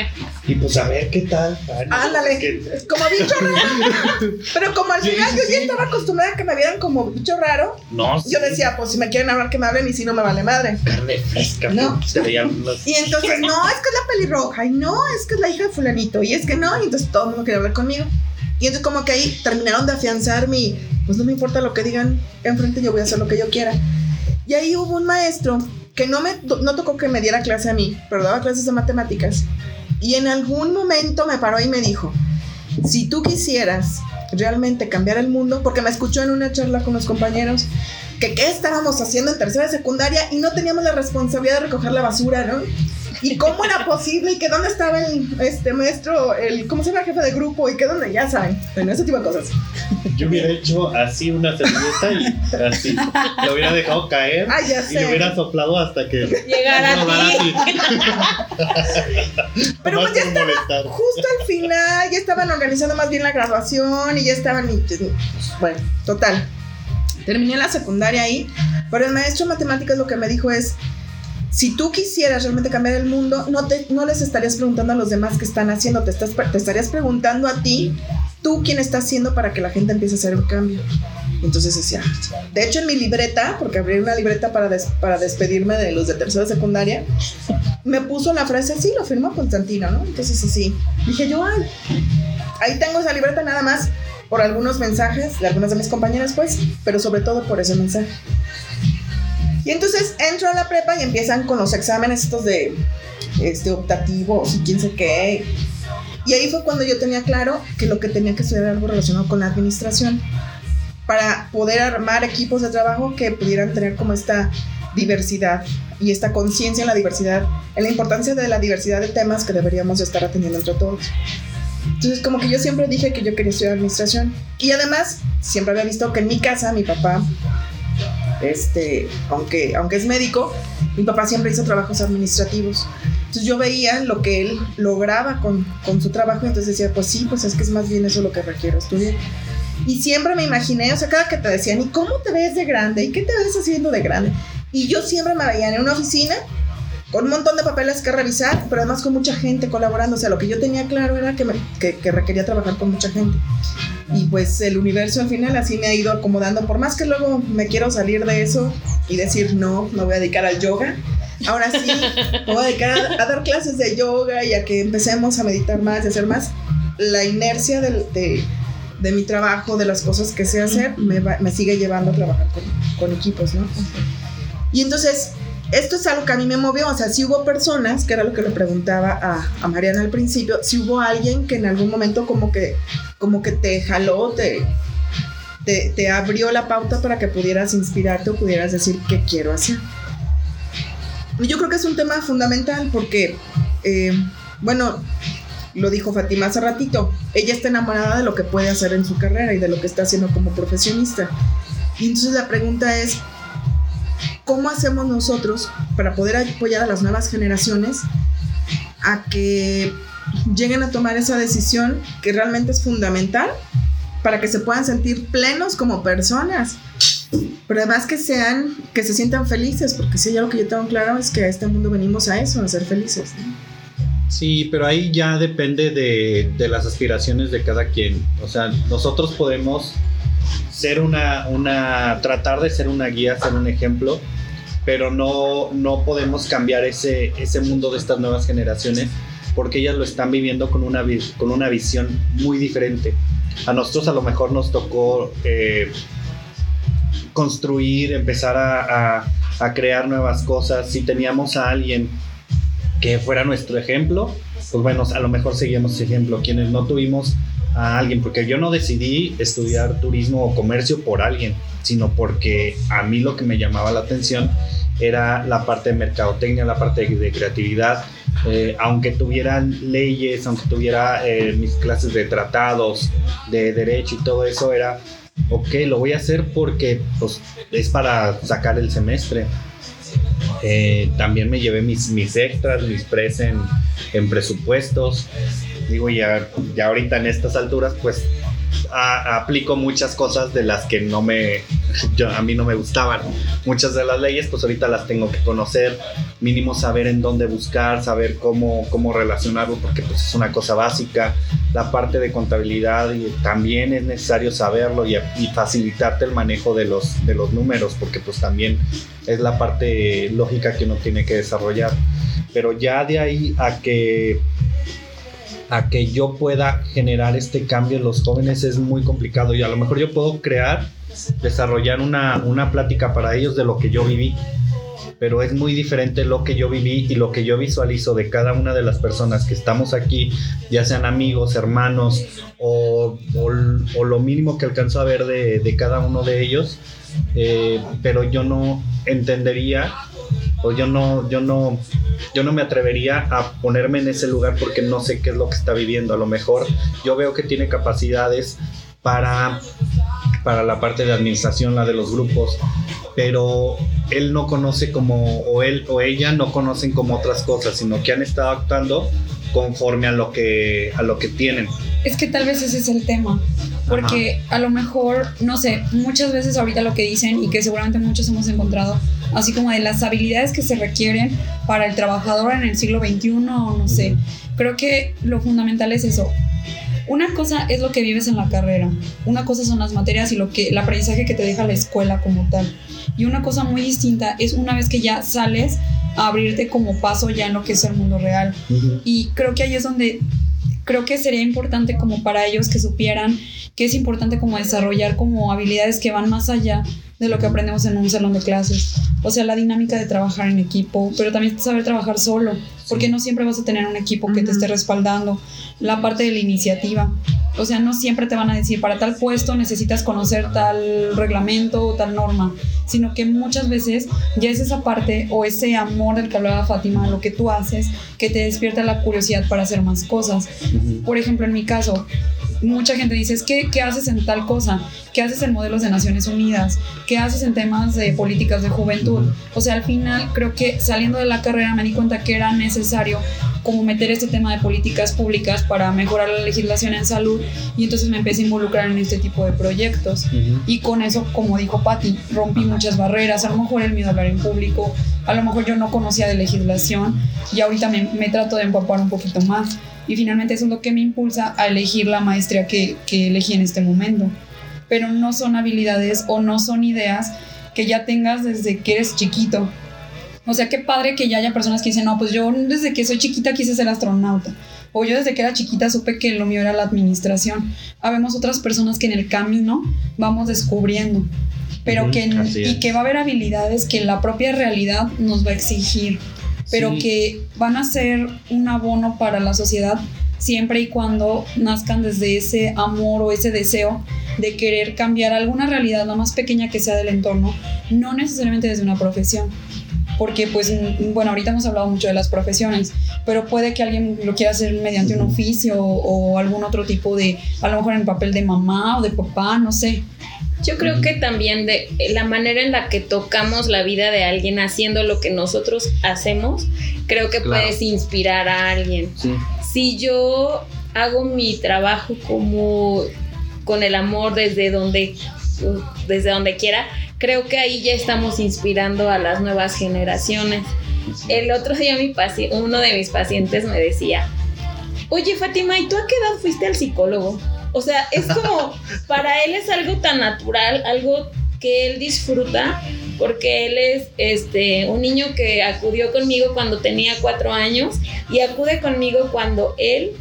y pues a ver qué tal. Ay, no, Ándale, es que- como bicho raro. Pero como al Sí, final sí, yo ya sí. estaba acostumbrada a que me vieran como bicho raro, no, yo decía, pues si me quieren hablar que me hablen y si no me vale madre. carne fresca. No. te veían las- Y entonces, no, es que es la pelirroja, y no, es que es la hija de fulanito, y es que no, y entonces todo el mundo quería hablar conmigo. Y entonces como que ahí terminaron de afianzar mi, pues no me importa lo que digan enfrente, yo voy a hacer lo que yo quiera. Y ahí hubo un maestro que no me no tocó que me diera clase a mí, pero daba clases de matemáticas. Y en algún momento me paró y me dijo, si tú quisieras realmente cambiar el mundo, porque me escuchó en una charla con los compañeros, que qué estábamos haciendo en tercera de secundaria y no teníamos la responsabilidad de recoger la basura, ¿no? Y cómo era posible y que dónde estaba el este maestro, el cómo se llama jefe de grupo y que dónde, ya saben, bueno, ese tipo de cosas. Yo hubiera hecho así una servilleta y así. Lo hubiera dejado caer ya y sé. hubiera soplado hasta que. Llegar a ti. Pero pues ya por molestar. Justo al final ya estaban organizando más bien la graduación y ya estaban, y, pues, bueno, total. Terminé la secundaria ahí, pero el maestro de matemáticas lo que me dijo es, si tú quisieras realmente cambiar el mundo, no, te, no les estarías preguntando a los demás qué están haciendo, te, estás, te estarías preguntando a ti, tú quién está haciendo para que la gente empiece a hacer un cambio. Entonces decía, de hecho en mi libreta, porque abrí una libreta para, des- para despedirme de los de tercera secundaria, me puso la frase así, lo firmó Constantino, ¿no? Entonces así, dije yo, ay, ahí tengo esa libreta nada más por algunos mensajes de algunas de mis compañeras, pues, pero sobre todo por ese mensaje. Y entonces entro a la prepa y empiezan con los exámenes estos de este, optativos y quién sé qué. Y ahí fue cuando yo tenía claro que lo que tenía que estudiar era algo relacionado con la administración para poder armar equipos de trabajo que pudieran tener como esta diversidad y esta conciencia en la diversidad, en la importancia de la diversidad de temas que deberíamos de estar atendiendo entre todos. Entonces, como que yo siempre dije que yo quería estudiar administración. Y además, siempre había visto que en mi casa, mi papá, este, aunque, aunque es médico, mi papá siempre hizo trabajos administrativos. Entonces yo veía lo que él lograba con, con su trabajo entonces decía, pues sí, pues es que es más bien eso lo que requiero estudiar. Y siempre me imaginé, o sea, cada que te decían, ¿y cómo te ves de grande? ¿Y qué te ves haciendo de grande? Y yo siempre me veía en una oficina con un montón de papeles que revisar, pero además con mucha gente colaborando. O sea, lo que yo tenía claro era que, me- que, que requería trabajar con mucha gente. Y pues el universo al final así me ha ido acomodando. Por más que luego me quiero salir de eso y decir, no, me voy a dedicar al yoga. Ahora sí, me voy a dedicar a, a dar clases de yoga y a que empecemos a meditar más y hacer más. La inercia del- de, de mi trabajo, de las cosas que sé hacer, me, va- me sigue llevando a trabajar con, con equipos, ¿no? Y entonces, esto es algo que a mí me movió, o sea, si hubo personas, que era lo que le preguntaba a, a Mariana al principio, si hubo alguien que en algún momento como que, como que te jaló, te, te, abrió la pauta para que pudieras inspirarte o pudieras decir qué quiero hacer. Yo creo que es un tema fundamental porque, eh, bueno, lo dijo Fatima hace ratito, ella está enamorada de lo que puede hacer en su carrera y de lo que está haciendo como profesionista. Y entonces la pregunta es, ¿cómo hacemos nosotros para poder apoyar a las nuevas generaciones a que lleguen a tomar esa decisión que realmente es fundamental para que se puedan sentir plenos como personas? Pero además que sean, que se sientan felices, porque si hay algo que yo tengo claro es que a este mundo venimos a eso, a ser felices. ¿no? Sí, pero ahí ya depende de, de las aspiraciones de cada quien. O sea, nosotros podemos ser una, una, tratar de ser una guía, ser un ejemplo, pero no, no podemos cambiar ese, ese mundo de estas nuevas generaciones porque ellas lo están viviendo con una, con una visión muy diferente. A nosotros a lo mejor nos tocó eh, construir, empezar a, a- a crear nuevas cosas. Si teníamos a alguien que fuera nuestro ejemplo, pues bueno, a lo mejor seguíamos ese ejemplo. Quienes no tuvimos a alguien, porque yo no decidí estudiar turismo o comercio por alguien, sino porque a mí lo que me llamaba la atención era la parte de mercadotecnia, la parte de, creatividad. Eh, aunque tuviera leyes, aunque tuviera eh, mis clases de tratados, de derecho y todo eso, era ok, lo voy a hacer porque pues, es para sacar el semestre. Eh, también me llevé mis, mis extras, mis pres en, en presupuestos. Digo, ya, ya ahorita en estas alturas, pues a- aplico muchas cosas de las que no me, yo- a mí no me gustaban. Muchas de las leyes, pues ahorita las tengo que conocer, mínimo saber en dónde buscar, saber cómo, cómo relacionarlo, porque pues es una cosa básica. La parte de contabilidad y también es necesario saberlo y, y facilitarte el manejo de los, de los números, porque pues también es la parte lógica que uno tiene que desarrollar. Pero ya de ahí a que a que yo pueda generar este cambio en los jóvenes es muy complicado y a lo mejor yo puedo crear, desarrollar una, una plática para ellos de lo que yo viví, pero es muy diferente lo que yo viví y lo que yo visualizo de cada una de las personas que estamos aquí, ya sean amigos, hermanos o, o- o lo mínimo que alcanzo a ver de, de cada uno de ellos, eh, pero yo no entendería o yo no, yo no, yo no me atrevería a ponerme en ese lugar porque no sé qué es lo que está viviendo. A lo mejor yo veo que tiene capacidades para, para la parte de administración, la de los grupos, pero él no conoce como, o él o ella no conocen como otras cosas, sino que han estado actuando conforme a lo que, a lo que tienen. Es que tal vez ese es el tema. Porque a lo mejor, no sé, muchas veces ahorita lo que dicen y que seguramente muchos hemos encontrado, así como de las habilidades que se requieren para el trabajador en el siglo XXI, o no sé, creo que lo fundamental es eso. Una cosa es lo que vives en la carrera, una cosa son las materias y lo que el aprendizaje que te deja la escuela como tal. Y una cosa muy distinta es una vez que ya sales a abrirte como paso ya en lo que es el mundo real. Y creo que ahí es donde creo que sería importante como para ellos que supieran que es importante como desarrollar como habilidades que van más allá de lo que aprendemos en un salón de clases. O sea, la dinámica de trabajar en equipo, pero también saber trabajar solo, porque no siempre vas a tener un equipo que te esté respaldando. La parte de la iniciativa. O sea, no siempre te van a decir, para tal puesto necesitas conocer tal reglamento o tal norma, sino que muchas veces ya es esa parte o ese amor del que hablaba Fátima, lo que tú haces, que te despierta la curiosidad para hacer más cosas. Por ejemplo, en mi caso, mucha gente dice, es que, ¿qué haces en tal cosa? ¿Qué haces en modelos de Naciones Unidas? ¿Qué haces en temas de políticas de juventud? O sea, al final creo que saliendo de la carrera me di cuenta que era necesario como meter este tema de políticas públicas para mejorar la legislación en salud y entonces me empecé a involucrar en este tipo de proyectos. Y con eso, como dijo Patti, rompí muchas barreras, a lo mejor el miedo a hablar en público, a lo mejor yo no conocía de legislación y ahorita me, me trato de empapar un poquito más. Y finalmente eso es lo que me impulsa a elegir la maestría que, que elegí en este momento. Pero no son habilidades o no son ideas que ya tengas desde que eres chiquito. O sea, qué padre que ya haya personas que dicen, no, pues yo desde que soy chiquita quise ser astronauta. O yo desde que era chiquita supe que lo mío era la administración. Habemos otras personas que en el camino vamos descubriendo. Pero que, y es. que va a haber habilidades que la propia realidad nos va a exigir. Pero Sí. que van a ser un abono para la sociedad siempre y cuando nazcan desde ese amor o ese deseo de querer cambiar alguna realidad, la más pequeña que sea del entorno, no necesariamente desde una profesión. Porque, pues, bueno, ahorita hemos hablado mucho de las profesiones, pero puede que alguien lo quiera hacer mediante un oficio o, o algún otro tipo de, a lo mejor en el papel de mamá o de papá, no sé. Yo creo que también de la manera en la que tocamos la vida de alguien haciendo lo que nosotros hacemos, creo que Claro. puedes inspirar a alguien. Sí. Si yo hago mi trabajo como con el amor desde donde desde donde quiera, creo que ahí ya estamos inspirando a las nuevas generaciones. El otro día mi uno de mis pacientes me decía, oye Fátima, ¿y tú a qué edad fuiste al psicólogo? O sea, es como, para él es algo tan natural, algo que él disfruta, porque él es este, un niño que acudió conmigo cuando tenía cuatro años y acude conmigo cuando él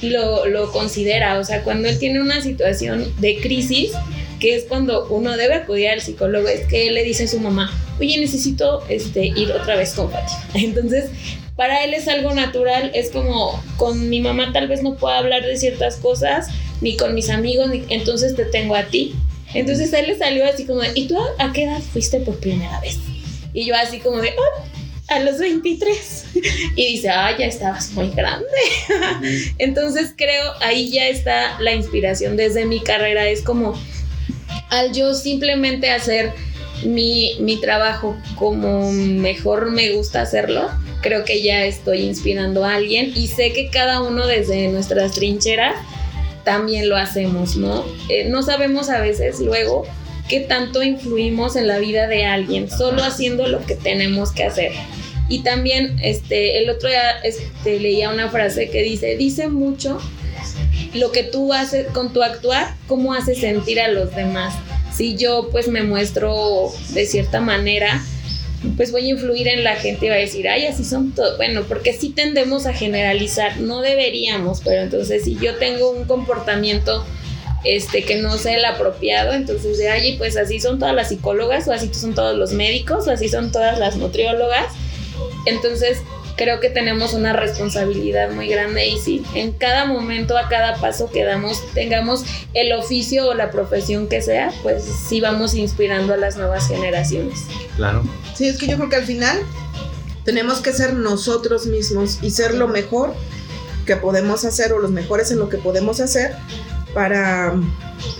lo, lo considera, o sea, cuando él tiene una situación de crisis, que es cuando uno debe acudir al psicólogo, es que él le dice a su mamá, oye, necesito este, ir otra vez con Fátima. Entonces, para él es algo natural, es como con mi mamá tal vez no pueda hablar de ciertas cosas, ni con mis amigos, ni- entonces te tengo a ti. Entonces él le salió así como de, ¿y tú a, qué edad fuiste por primera vez? Y yo así como de, "Ah, a los 23. Y dice, ah, ya estabas muy grande. Entonces creo ahí ya está la inspiración desde mi carrera. Es como al yo simplemente hacer mi, mi trabajo como mejor me gusta hacerlo, creo que ya estoy inspirando a alguien y sé que cada uno desde nuestras trincheras también lo hacemos, ¿no? Eh, no sabemos a veces luego qué tanto influimos en la vida de alguien, solo haciendo lo que tenemos que hacer. Y también este, el otro día este, leía una frase que dice, dice mucho lo que tú haces con tu actuar, cómo haces sentir a los demás. Si yo pues me muestro de cierta manera, pues voy a influir en la gente y va a decir, ay, así son todos. Bueno, porque sí tendemos a generalizar, no deberíamos, pero entonces si yo tengo un comportamiento este, que no sea el apropiado, entonces de ay, pues así son todas las psicólogas, o así son todos los médicos, o así son todas las nutriólogas. Entonces, creo que tenemos una responsabilidad muy grande y si en cada momento, a cada paso que damos, tengamos el oficio o la profesión que sea, pues sí vamos inspirando a las nuevas generaciones. Claro. Sí, es que yo creo que al final tenemos que ser nosotros mismos y ser lo mejor que podemos hacer o los mejores en lo que podemos hacer para,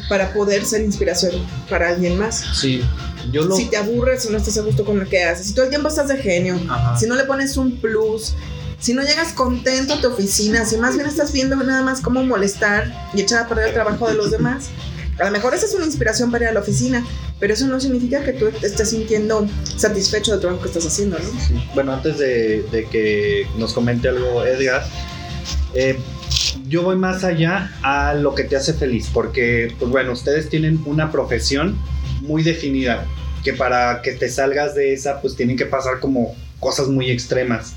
para poder ser inspiración para alguien más. Sí. Yo lo... Si te aburres o no estás a gusto con lo que haces, si todo el tiempo estás de genio, Ajá. si no le pones un plus, si no llegas contento a tu oficina, si más bien estás viendo nada más cómo molestar y echar a perder el trabajo de los demás, a lo mejor esa es una inspiración para ir a la oficina, pero eso no significa que tú estés sintiendo satisfecho del trabajo que estás haciendo, ¿no? Sí. Bueno, antes de, de que nos comente algo Edgar, eh, yo voy más allá a lo que te hace feliz, porque, pues bueno, ustedes tienen una profesión muy definida, que para que te salgas de esa, pues tienen que pasar como cosas muy extremas.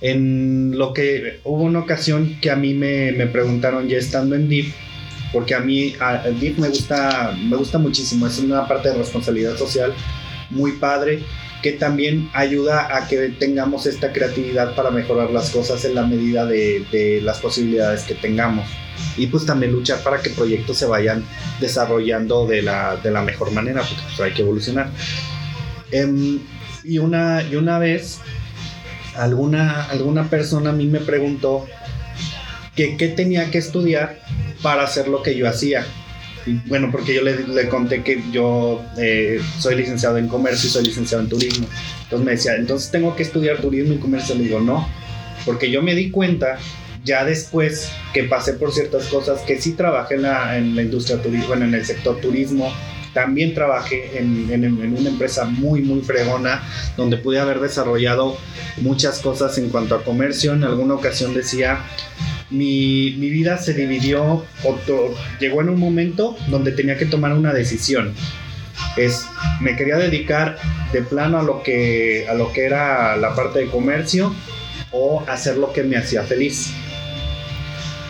En lo que hubo una ocasión que a mí me, me preguntaron ya estando en DIF, porque a mí a, el DIF me gusta, me gusta muchísimo, es una parte de responsabilidad social muy padre que también ayuda a que tengamos esta creatividad para mejorar las cosas en la medida de, las posibilidades que tengamos. Y pues también luchar para que proyectos se vayan desarrollando de la, de la mejor manera, porque pues hay que evolucionar. Eh, y, una, y una vez, alguna, alguna persona a mí me preguntó que qué tenía que estudiar para hacer lo que yo hacía. Bueno, porque yo le, le conté que yo eh, soy licenciado en comercio y soy licenciado en turismo. Entonces me decía, entonces tengo que estudiar turismo y comercio. Le digo, no, porque yo me di cuenta ya después que pasé por ciertas cosas, que sí trabajé en la, en la industria turismo, bueno, en el sector turismo, también trabajé en, en, en, una empresa muy, muy fregona, donde pude haber desarrollado muchas cosas en cuanto a comercio. En alguna ocasión decía, mi, mi vida se dividió, llegó en un momento donde tenía que tomar una decisión. Es, me quería dedicar de plano a lo que, a lo que era la parte de comercio o hacer lo que me hacía feliz.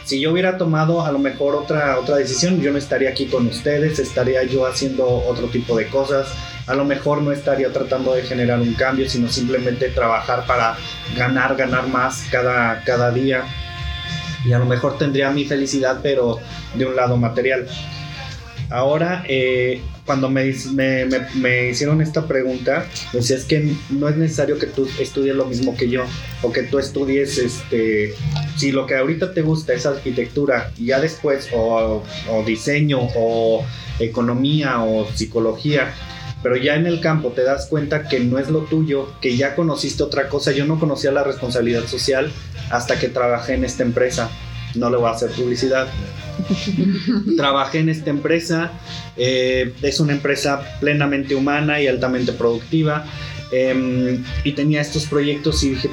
Si yo hubiera tomado a lo mejor otra, otra decisión, yo no estaría aquí con ustedes, estaría yo haciendo otro tipo de cosas. A lo mejor no estaría tratando de generar un cambio, sino simplemente trabajar para ganar, ganar más cada, cada día. Y a lo mejor tendría mi felicidad, pero de un lado material. Ahora, eh, cuando me, me, me, me, hicieron esta pregunta, decía es que no es necesario que tú estudies lo mismo que yo, o que tú estudies, este, si lo que ahorita te gusta es arquitectura, ya después, o, o diseño, o economía, o psicología, pero ya en el campo te das cuenta que no es lo tuyo, que ya conociste otra cosa, yo no conocía la responsabilidad social hasta que trabajé en esta empresa, no le voy a hacer publicidad. Trabajé en esta empresa, eh, es una empresa plenamente humana y altamente productiva eh, y tenía estos proyectos y dije,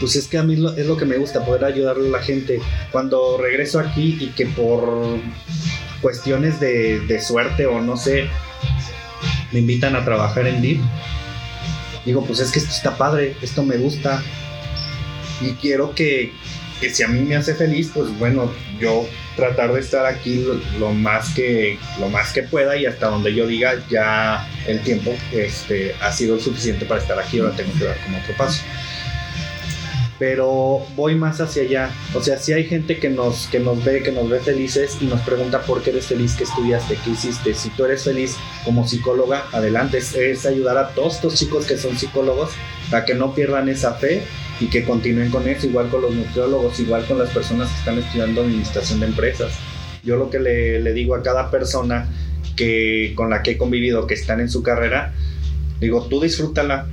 pues es que a mí es lo que me gusta, poder ayudarle a la gente. Cuando regreso aquí y que por cuestiones de, de suerte o no sé, me invitan a trabajar en DIP, digo, pues es que esto está padre, esto me gusta y quiero que, que si a mí me hace feliz, pues bueno, yo tratar de estar aquí lo, lo, más que lo más que pueda y hasta donde yo diga ya el tiempo este, ha sido suficiente para estar aquí, ahora tengo que dar como otro paso. Pero voy más hacia allá. O sea, si hay gente que nos, que nos ve, que nos ve felices y nos pregunta por qué eres feliz, qué estudiaste, qué hiciste. Si tú eres feliz como psicóloga, adelante. Es, es ayudar a todos estos chicos que son psicólogos para que no pierdan esa fe y que continúen con eso, igual con los nutriólogos, igual con las personas que están estudiando administración de empresas. Yo lo que le, le digo a cada persona que con la que he convivido que están en su carrera, digo, tú disfrútala,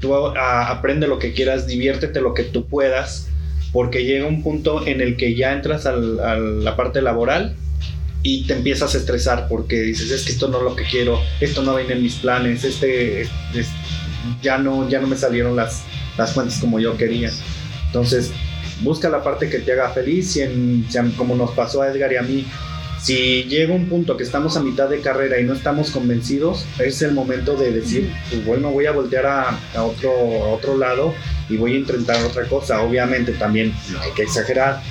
tú a- aprende lo que quieras, diviértete lo que tú puedas, porque llega un punto en el que ya entras al- a la parte laboral y te empiezas a estresar porque dices, es que esto no es lo que quiero, esto no viene en mis planes, este, es- es- ya, no, ya no me salieron las, las cuentas como yo quería. Entonces, busca la parte que te haga feliz, si en- si en- como nos pasó a Edgar y a mí, si llega un punto que estamos a mitad de carrera y no estamos convencidos, es el momento de decir, pues bueno, voy a voltear a, a otro, a otro lado y voy a intentar otra cosa. Obviamente también no hay que exagerar.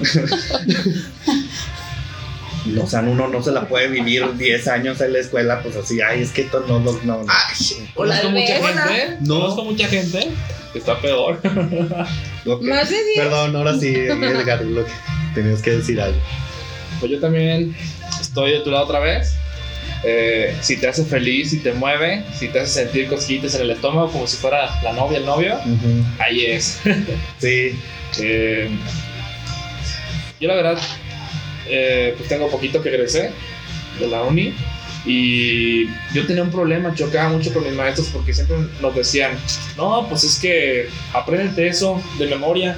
o sea, uno no se la puede vivir 10 años en la escuela, pues así, ay, es que esto no, no, no. no. Conozco mucha gente. No. Conozco mucha gente está peor. Ok. Más de 10. Perdón, ahora sí, Edgar, lo que tenías que decir algo. Pues yo también estoy de tu lado otra vez. Eh, si te hace feliz, si te mueve, si te hace sentir cosquillitas en el estómago como si fuera la novia, el novio, ahí es. Sí, Eh, yo la verdad, eh, pues tengo poquito que egresé de la uni y yo tenía un problema, chocaba mucho con mis maestros porque siempre nos decían, no, pues es que apréndete eso de memoria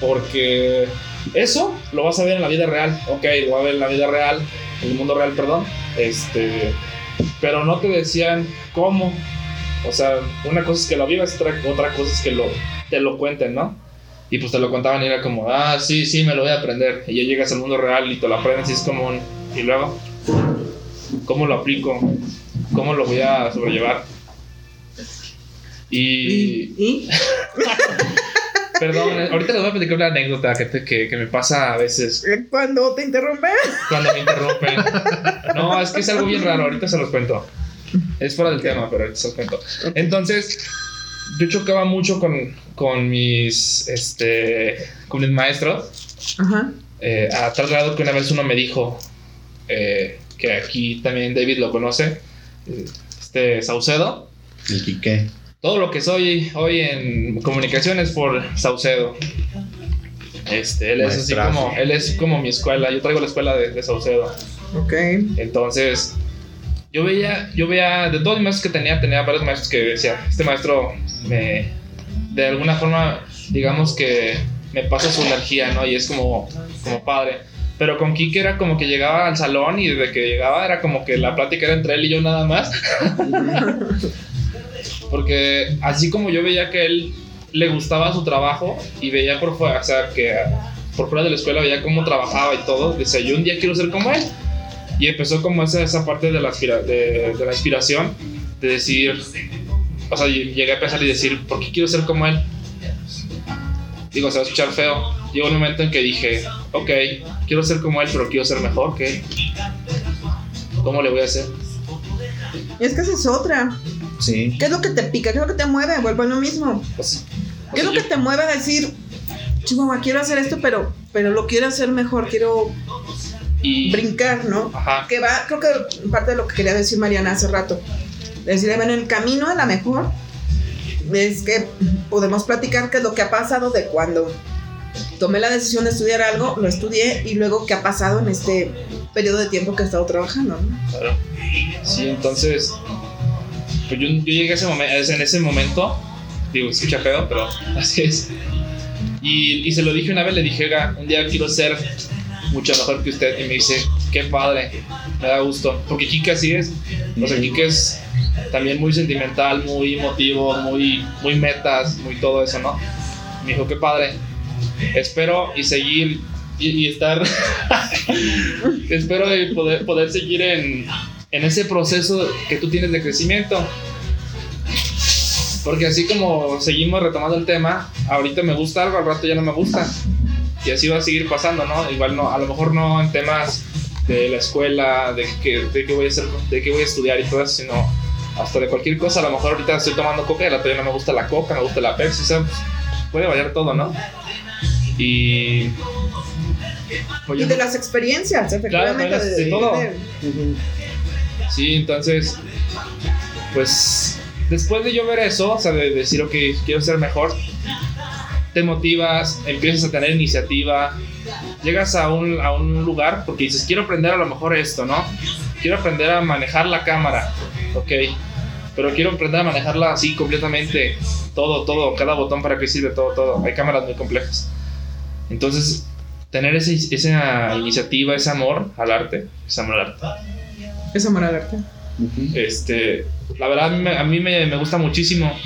porque eso lo vas a ver en la vida real, ok, lo vas a ver en la vida real, en el mundo real, perdón, este, pero no te decían cómo, o sea, una cosa es que lo vivas, otra, otra cosa es que lo, te lo cuenten, ¿no? Y pues te lo contaban y era como, ah, sí, sí, me lo voy a aprender. Y ya llegas al mundo real y te lo aprendes y es como un... Y luego, ¿cómo lo aplico? ¿Cómo lo voy a sobrellevar? Y... ¿Y? Perdón, ahorita les voy a platicar una anécdota que, te- que, que me pasa a veces Cuando te interrumpen. cuando me interrumpen. No, es que es algo bien raro, ahorita se los cuento. Es fuera del tema, pero ahorita se los cuento. Entonces, yo chocaba mucho con, con mis, este, con mis maestros. Ajá. Eh, a tal grado que una vez uno me dijo eh, que aquí también David lo conoce, este Saucedo. el Quique. Todo lo que soy hoy en comunicaciones por Saucedo. Este, él es así como, él es como mi escuela. Yo traigo la escuela de, de Saucedo. Ok. Entonces, yo veía, yo veía, de todos los maestros que tenía, tenía varios maestros que decía, este maestro me, de alguna forma, digamos que me pasa su energía, ¿no? Y es como, como padre. Pero con Kike era como que llegaba al salón y desde que llegaba era como que la plática era entre él y yo nada más. Porque así como yo veía que él le gustaba su trabajo y veía por fuera, o sea, que por fuera de la escuela veía cómo trabajaba y todo, decía, yo un día quiero ser como él. Y empezó como esa, esa parte de la, aspira- de, de la inspiración, de decir, o sea, llegué a pensar y decir, ¿por qué quiero ser como él? Digo, se va a escuchar feo. Llegó un momento en que dije, ok, quiero ser como él, pero quiero ser mejor que él. ¿Cómo le voy a hacer? Y es que esa es otra. Sí. ¿Qué es lo que te pica? ¿Qué es lo que te mueve? Vuelvo a lo mismo. Pues, o ¿Qué es lo que yo- te mueve a decir, Chihuahua, quiero hacer esto, pero, pero lo quiero hacer mejor, quiero y, brincar, ¿no? Ajá. Que va, creo que parte de lo que quería decir Mariana hace rato. Decir, bueno, el camino a la mejor es que podemos platicar qué es lo que ha pasado de cuando tomé la decisión de estudiar algo, lo estudié y luego qué ha pasado en este periodo de tiempo que he estado trabajando, ¿no? Claro. Sí, entonces, pues yo, llegué a ese momento, en ese momento, digo, escucha feo, pero así es. Y, y se lo dije una vez, le dije, "Oiga, un día quiero ser mucho mejor que usted. Y me dice, qué padre, me da gusto. Porque Kike así es. O sea, Kike es también muy sentimental, muy emotivo, muy, muy metas, muy todo eso, ¿no? Me dijo, qué padre. Espero y seguir y, y estar. espero y poder, poder seguir en, en ese proceso que tú tienes de crecimiento. Porque así como seguimos retomando el tema, ahorita me gusta algo, al rato ya no me gusta. Y así va a seguir pasando, ¿no? Igual no, a lo mejor no en temas de la escuela, de qué de qué voy a hacer, de qué voy a estudiar y todo eso, sino hasta de cualquier cosa. A lo mejor ahorita estoy tomando coca y al rato ya no me gusta la coca, me gusta la Pepsi, o sea, pues, puede variar todo, ¿no? Y... pues Y de las experiencias, efectivamente. Claro, de- de todo. de- Sí, entonces, pues después de yo ver eso, o sea, de decir, ok, quiero ser mejor, te motivas, empiezas a tener iniciativa, llegas a un, a un lugar porque dices, quiero aprender a lo mejor esto, ¿no? Quiero aprender a manejar la cámara, ok, pero quiero aprender a manejarla así completamente, todo, todo, cada botón para qué sirve, todo, todo. Hay cámaras muy complejas. Entonces, tener ese, esa iniciativa, ese amor al arte, ese amor al arte. Es amor al arte. Este, la verdad a mí, me, a mí me, me gusta muchísimo.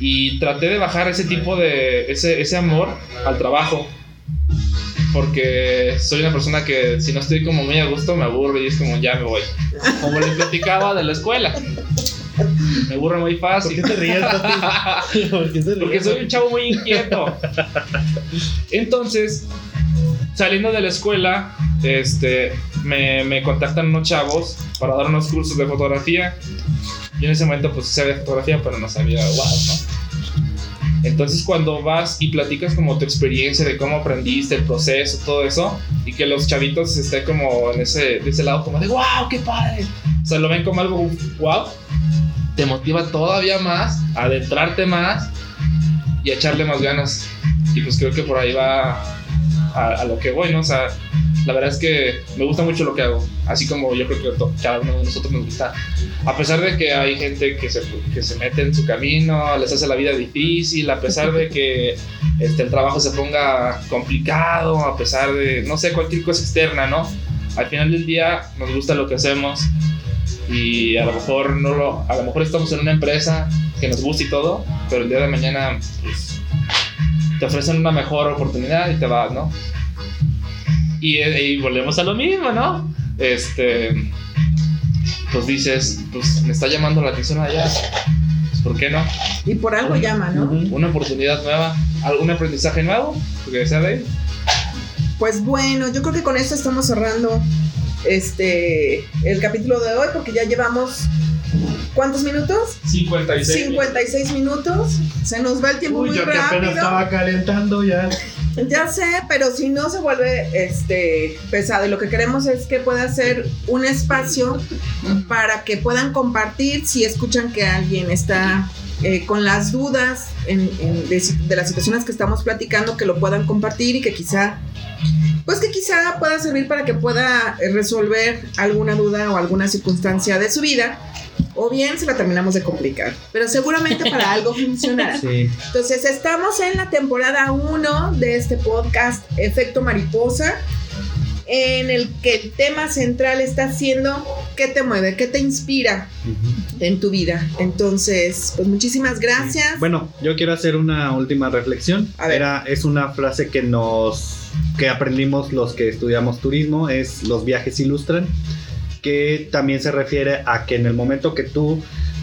Y traté de bajar ese tipo de, ese, ese amor al trabajo. Porque soy una persona que si no estoy como muy a gusto me aburro y es como ya me voy. Como les platicaba de la escuela. Me aburro muy ¿Por fácil. qué te ríes? ¿Por qué te ríes? Porque soy un chavo muy inquieto. Entonces, saliendo de la escuela, este, me, me contactan unos chavos para dar unos cursos de fotografía. Yo en ese momento pues sabía fotografía, pero no sabía wow, ¿no? Entonces cuando vas y platicas como tu experiencia de cómo aprendiste, el proceso, todo eso, y que los chavitos estén como en ese, de ese lado como de wow, qué padre. O sea, lo ven como algo wow, te motiva todavía más, a adentrarte más y a echarle más ganas. Y pues creo que por ahí va a, a lo que voy, ¿no? O sea, la verdad es que me gusta mucho lo que hago, así como yo creo que cada uno de nosotros nos gusta. A pesar de que hay gente que se, que se mete en su camino, les hace la vida difícil, a pesar de que este, el trabajo se ponga complicado, a pesar de, no sé, cualquier cosa externa, ¿no? Al final del día nos gusta lo que hacemos y a lo mejor no lo, a lo mejor estamos en una empresa que nos gusta y todo, pero el día de mañana pues, te ofrecen una mejor oportunidad y te vas, ¿no? Y, y volvemos a lo mismo, ¿no? Este, pues dices, pues me está llamando la atención allá, pues, ¿por qué no? Y por algo llama, ¿no? Una oportunidad nueva, algún aprendizaje nuevo, porque sea de. Pues bueno, yo creo que con esto estamos cerrando este el capítulo de hoy porque ya llevamos ¿cuántos minutos? 56. 56 minutos. Se nos va el tiempo Uy, muy yo que apenas rápido. estaba calentando ya. Ya sé, pero si no se vuelve este pesado y lo que queremos es que pueda ser un espacio para que puedan compartir si escuchan que alguien está eh, con las dudas en- en- de, de las situaciones que estamos platicando, que lo puedan compartir y que quizá, pues que quizá pueda servir para que pueda resolver alguna duda o alguna circunstancia de su vida. O bien se la terminamos de complicar, pero seguramente para algo funcionará. Sí. Entonces, estamos en la temporada 1 de este podcast Efecto Mariposa, en el que el tema central está siendo qué te mueve, qué te inspira Ujú. en tu vida. Entonces, pues muchísimas gracias. Bueno, yo quiero hacer una última reflexión. A ver. Era, es una frase que nos que aprendimos los que estudiamos turismo, es los viajes ilustran, que también se refiere a que en el momento que tú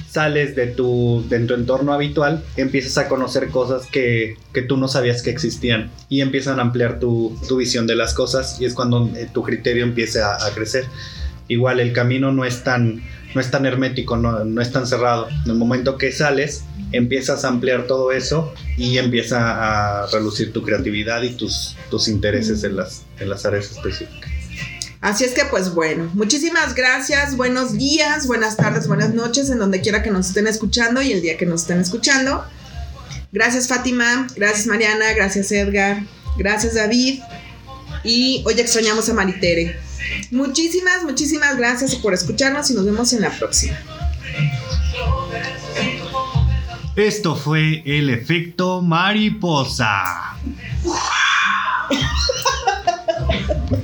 sales de tu, de tu entorno habitual, empiezas a conocer cosas que, que tú no sabías que existían y empiezan a ampliar tu, tu visión de las cosas y es cuando eh, tu criterio empieza a, a crecer. Igual el camino no es tan, no es tan hermético, no, no es tan cerrado. En el momento que sales, empiezas a ampliar todo eso y empieza a relucir tu creatividad y tus, tus intereses en las, en las áreas específicas. Así es que, pues bueno, muchísimas gracias, buenos días, buenas tardes, buenas noches, en donde quiera que nos estén escuchando y el día que nos estén escuchando. Gracias Fátima, gracias Mariana, gracias Edgar, gracias David y hoy extrañamos a Maritere. Muchísimas, muchísimas gracias por escucharnos y nos vemos en la próxima. Esto fue el efecto mariposa.